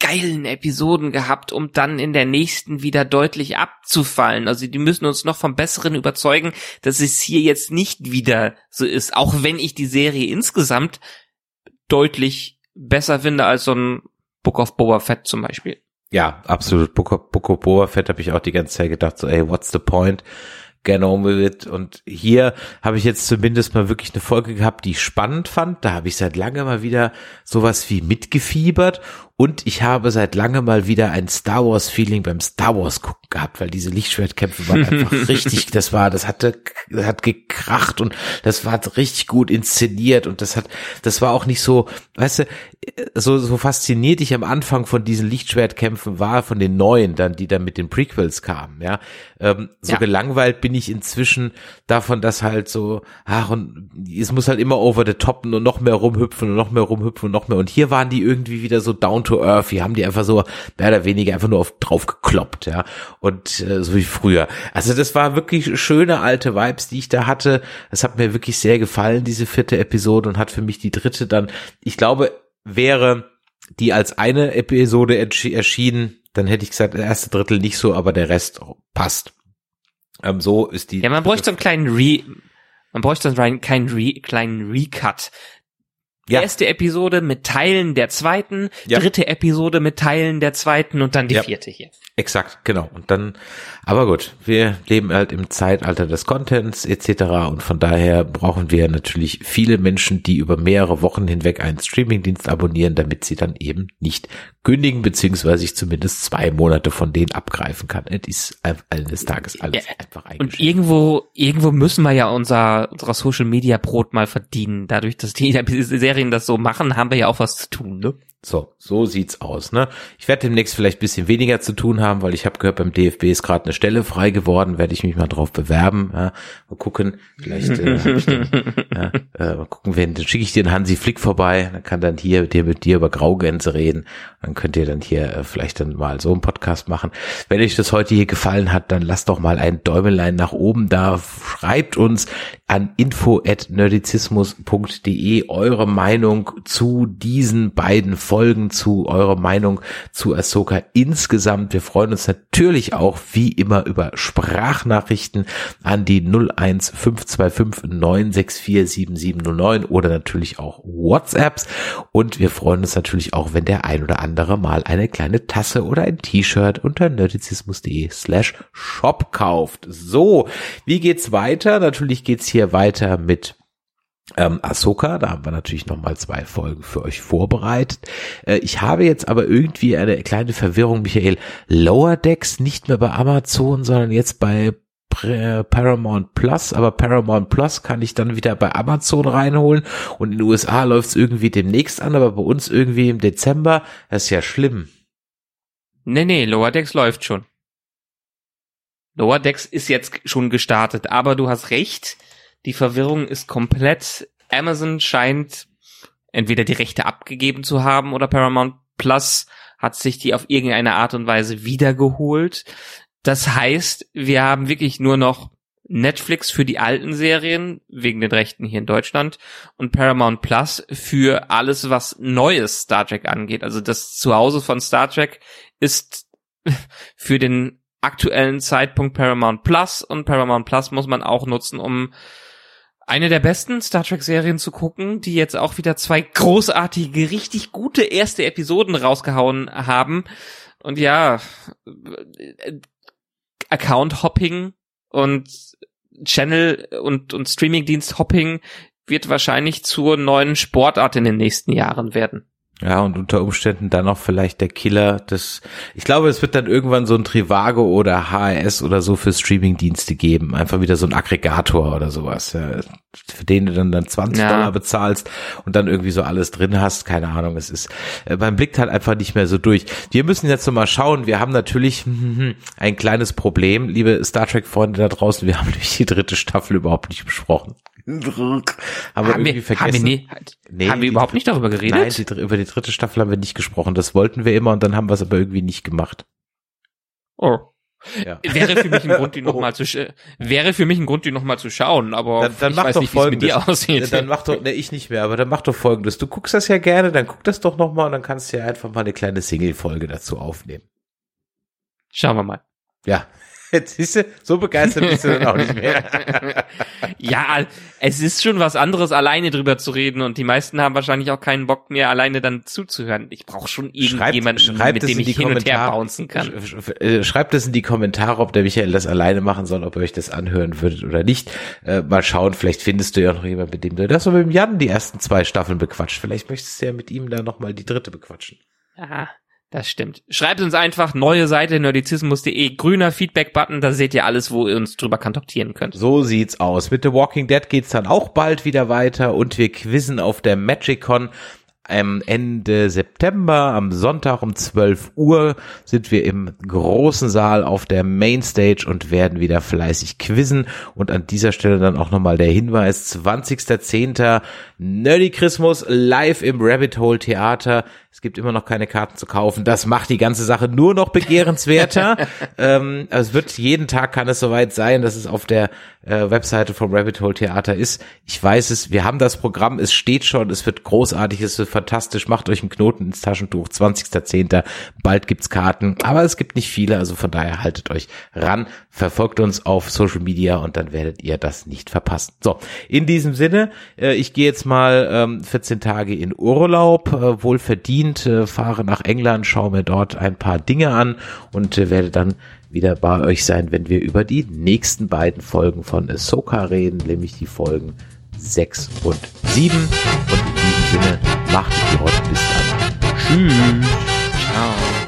geilen Episoden gehabt, um dann in der nächsten wieder deutlich abzufallen. Also die müssen uns noch vom Besseren überzeugen, dass es hier jetzt nicht wieder so ist, auch wenn ich die Serie insgesamt deutlich besser finde als so ein Book of Boba Fett zum Beispiel. Ja, absolut. Book of, Boba Fett habe ich auch die ganze Zeit gedacht, so, ey, what's the point? Get on with it. Und hier habe ich jetzt zumindest mal wirklich eine Folge gehabt, die ich spannend fand. Da habe ich seit lange mal wieder sowas wie mitgefiebert. Und ich habe seit lange mal wieder ein Star Wars Feeling beim Star Wars gucken gehabt, weil diese Lichtschwertkämpfe waren einfach <laughs> richtig, das war, das hatte, das hat gekracht und das war richtig gut inszeniert und das hat, das war auch nicht so, weißt du, so, so fasziniert ich am Anfang von diesen Lichtschwertkämpfen war, von den neuen dann, die dann mit den Prequels kamen, ja. Ähm, so Ja. gelangweilt bin ich inzwischen davon, dass halt so, ach, und es muss halt immer over the top und noch mehr rumhüpfen und noch mehr rumhüpfen und noch mehr. Und hier waren die irgendwie wieder so down to earth. Hier haben die einfach so mehr oder weniger einfach nur auf, drauf gekloppt, ja. Und äh, so wie früher. Also das war wirklich schöne alte Vibes, die ich da hatte. Es hat mir wirklich sehr gefallen, diese vierte Episode und hat für mich die dritte dann, ich glaube, wäre die als eine Episode erschienen, dann hätte ich gesagt, der erste Drittel nicht so, aber der Rest passt. Ähm, so ist die. Ja, man bräuchte so einen kleinen Re, man bräuchte so einen kleinen Re, kleinen Recut. Ja. Erste Episode mit Teilen der zweiten, Ja. dritte Episode mit Teilen der zweiten und dann die Ja. vierte hier. Exakt, genau. Und dann, aber gut, wir leben halt im Zeitalter des Contents etc. Und von daher brauchen wir natürlich viele Menschen, die über mehrere Wochen hinweg einen Streamingdienst abonnieren, damit sie dann eben nicht kündigen, beziehungsweise ich zumindest zwei Monate von denen abgreifen kann. Es ist ein- eines Tages alles Ja, einfach Und eingeschränkt. irgendwo, irgendwo müssen wir ja unser, unser Social Media Brot mal verdienen. Dadurch, dass die <laughs> Serien das so machen, haben wir ja auch was zu tun, ne? So, so sieht's aus, ne? Ich werde demnächst vielleicht ein bisschen weniger zu tun haben, weil ich habe gehört, beim DFB ist gerade eine Stelle frei geworden, werde ich mich mal drauf bewerben. Ja, mal gucken, vielleicht äh, dann, <laughs> ja, äh, mal gucken, wenn, dann schicke ich dir den Hansi Flick vorbei, dann kann dann hier der mit dir über Graugänse reden. Dann könnt ihr dann hier äh, vielleicht dann mal so einen Podcast machen. Wenn euch das heute hier gefallen hat, dann lasst doch mal ein Däumelein nach oben da. Schreibt uns an info@nerdizismus.de eure Meinung zu diesen beiden Folgen, zu eurer Meinung zu Ahsoka insgesamt. Wir freuen uns natürlich auch wie immer über Sprachnachrichten an die 01525 964 7709 oder natürlich auch WhatsApps. Und wir freuen uns natürlich auch, wenn der ein oder andere mal eine kleine Tasse oder ein T-Shirt unter nerdizismus.de slash shop kauft. So, wie geht's weiter? Natürlich geht's hier weiter mit ähm, Ahsoka, da haben wir natürlich nochmal zwei Folgen für euch vorbereitet. Äh, ich habe jetzt aber irgendwie eine kleine Verwirrung, Michael. Lower Decks nicht mehr bei Amazon, sondern jetzt bei Pr- Paramount Plus, aber Paramount Plus kann ich dann wieder bei Amazon reinholen und in den USA läuft es irgendwie demnächst an, aber bei uns irgendwie im Dezember, das ist ja schlimm. Nee, nee, Lower Decks läuft schon. Lower Decks ist jetzt schon gestartet, aber du hast recht, die Verwirrung ist komplett. Amazon scheint entweder die Rechte abgegeben zu haben oder Paramount Plus hat sich die auf irgendeine Art und Weise wiedergeholt. Das heißt, wir haben wirklich nur noch Netflix für die alten Serien, wegen den Rechten hier in Deutschland, und Paramount Plus für alles, was neues Star Trek angeht. Also das Zuhause von Star Trek ist <laughs> für den aktuellen Zeitpunkt Paramount Plus und Paramount Plus muss man auch nutzen, um eine der besten Star Trek Serien zu gucken, die jetzt auch wieder zwei großartige, richtig gute erste Episoden rausgehauen haben. Und ja, Account Hopping und Channel und, und Streamingdienst Hopping wird wahrscheinlich zur neuen Sportart in den nächsten Jahren werden. Ja, und unter Umständen dann noch vielleicht der Killer des, ich glaube, es wird dann irgendwann so ein Trivago oder HRS oder so für Streamingdienste geben. Einfach wieder so ein Aggregator oder sowas, ja, für den du dann, dann 20 ja. Dollar bezahlst und dann irgendwie so alles drin hast. Keine Ahnung, es ist, äh, man blickt halt einfach nicht mehr so durch. Wir müssen jetzt noch mal schauen. Wir haben natürlich <laughs> ein kleines Problem, liebe Star Trek Freunde da draußen. Wir haben nämlich <laughs> die dritte Staffel überhaupt nicht besprochen haben, wir irgendwie vergessen. Haben wir, nie, nee, haben wir überhaupt nicht darüber geredet? Nein, die, über die dritte Staffel haben wir nicht gesprochen. Das wollten wir immer und dann haben wir es aber irgendwie nicht gemacht. Oh. Ja. Wäre für mich ein Grund, die <laughs> nochmal zu wäre für mich ein Grund, die nochmal zu schauen, aber dann, dann ich mach weiß doch nicht, wie es mit dir aussieht. Dann mach doch, ne, ich nicht mehr, aber dann mach doch folgendes. Du guckst das ja gerne, dann guck das doch nochmal und dann kannst du ja einfach mal eine kleine Single-Folge dazu aufnehmen. Schauen wir mal. Ja, Jetzt <laughs> siehst du, so begeistert bist du dann auch nicht mehr. <laughs> ja, es ist schon was anderes, alleine drüber zu reden und die meisten haben wahrscheinlich auch keinen Bock mehr, alleine dann zuzuhören. Ich brauche schon irgendjemanden, schreibt, schreibt mit dem ich hin und her bouncen kann. Äh, schreibt es in die Kommentare, ob der Michael das alleine machen soll, ob ihr euch das anhören würdet oder nicht. Äh, mal schauen, vielleicht findest du ja noch jemanden, mit dem du das so mit dem Jan die ersten zwei Staffeln bequatscht. Vielleicht möchtest du ja mit ihm dann nochmal die dritte bequatschen. Aha. Das stimmt. Schreibt uns einfach neue Seite nerdizismus.de, grüner Feedback-Button, da seht ihr alles, wo ihr uns drüber kontaktieren könnt. So sieht's aus. Mit The Walking Dead geht's dann auch bald wieder weiter und wir quizzen auf der MagicCon am Ende September, am Sonntag um 12 Uhr, sind wir im großen Saal auf der Mainstage und werden wieder fleißig quizzen. Und an dieser Stelle dann auch nochmal der Hinweis, 20.10. Nerdy Christmas live im Rabbit Hole Theater. Es gibt immer noch keine Karten zu kaufen. Das macht die ganze Sache nur noch begehrenswerter. <laughs> ähm, also es wird jeden Tag kann es soweit sein, dass es auf der äh, Webseite vom Rabbit Hole Theater ist. Ich weiß es, wir haben das Programm, es steht schon, es wird großartig, es wird fantastisch. Macht euch einen Knoten ins Taschentuch, 20.10. Bald gibt's Karten, aber es gibt nicht viele, also von daher haltet euch ran, verfolgt uns auf Social Media und dann werdet ihr das nicht verpassen. So, in diesem Sinne, äh, ich gehe jetzt mal ähm, 14 Tage in Urlaub, äh, wohl verdient, äh, fahre nach England, schaue mir dort ein paar Dinge an und äh, werde dann wieder bei euch sein, wenn wir über die nächsten beiden Folgen von Ahsoka reden, nämlich die Folgen 6 und 7. Und in diesem Sinne, macht es heute bis dann. Tschüss. Ciao.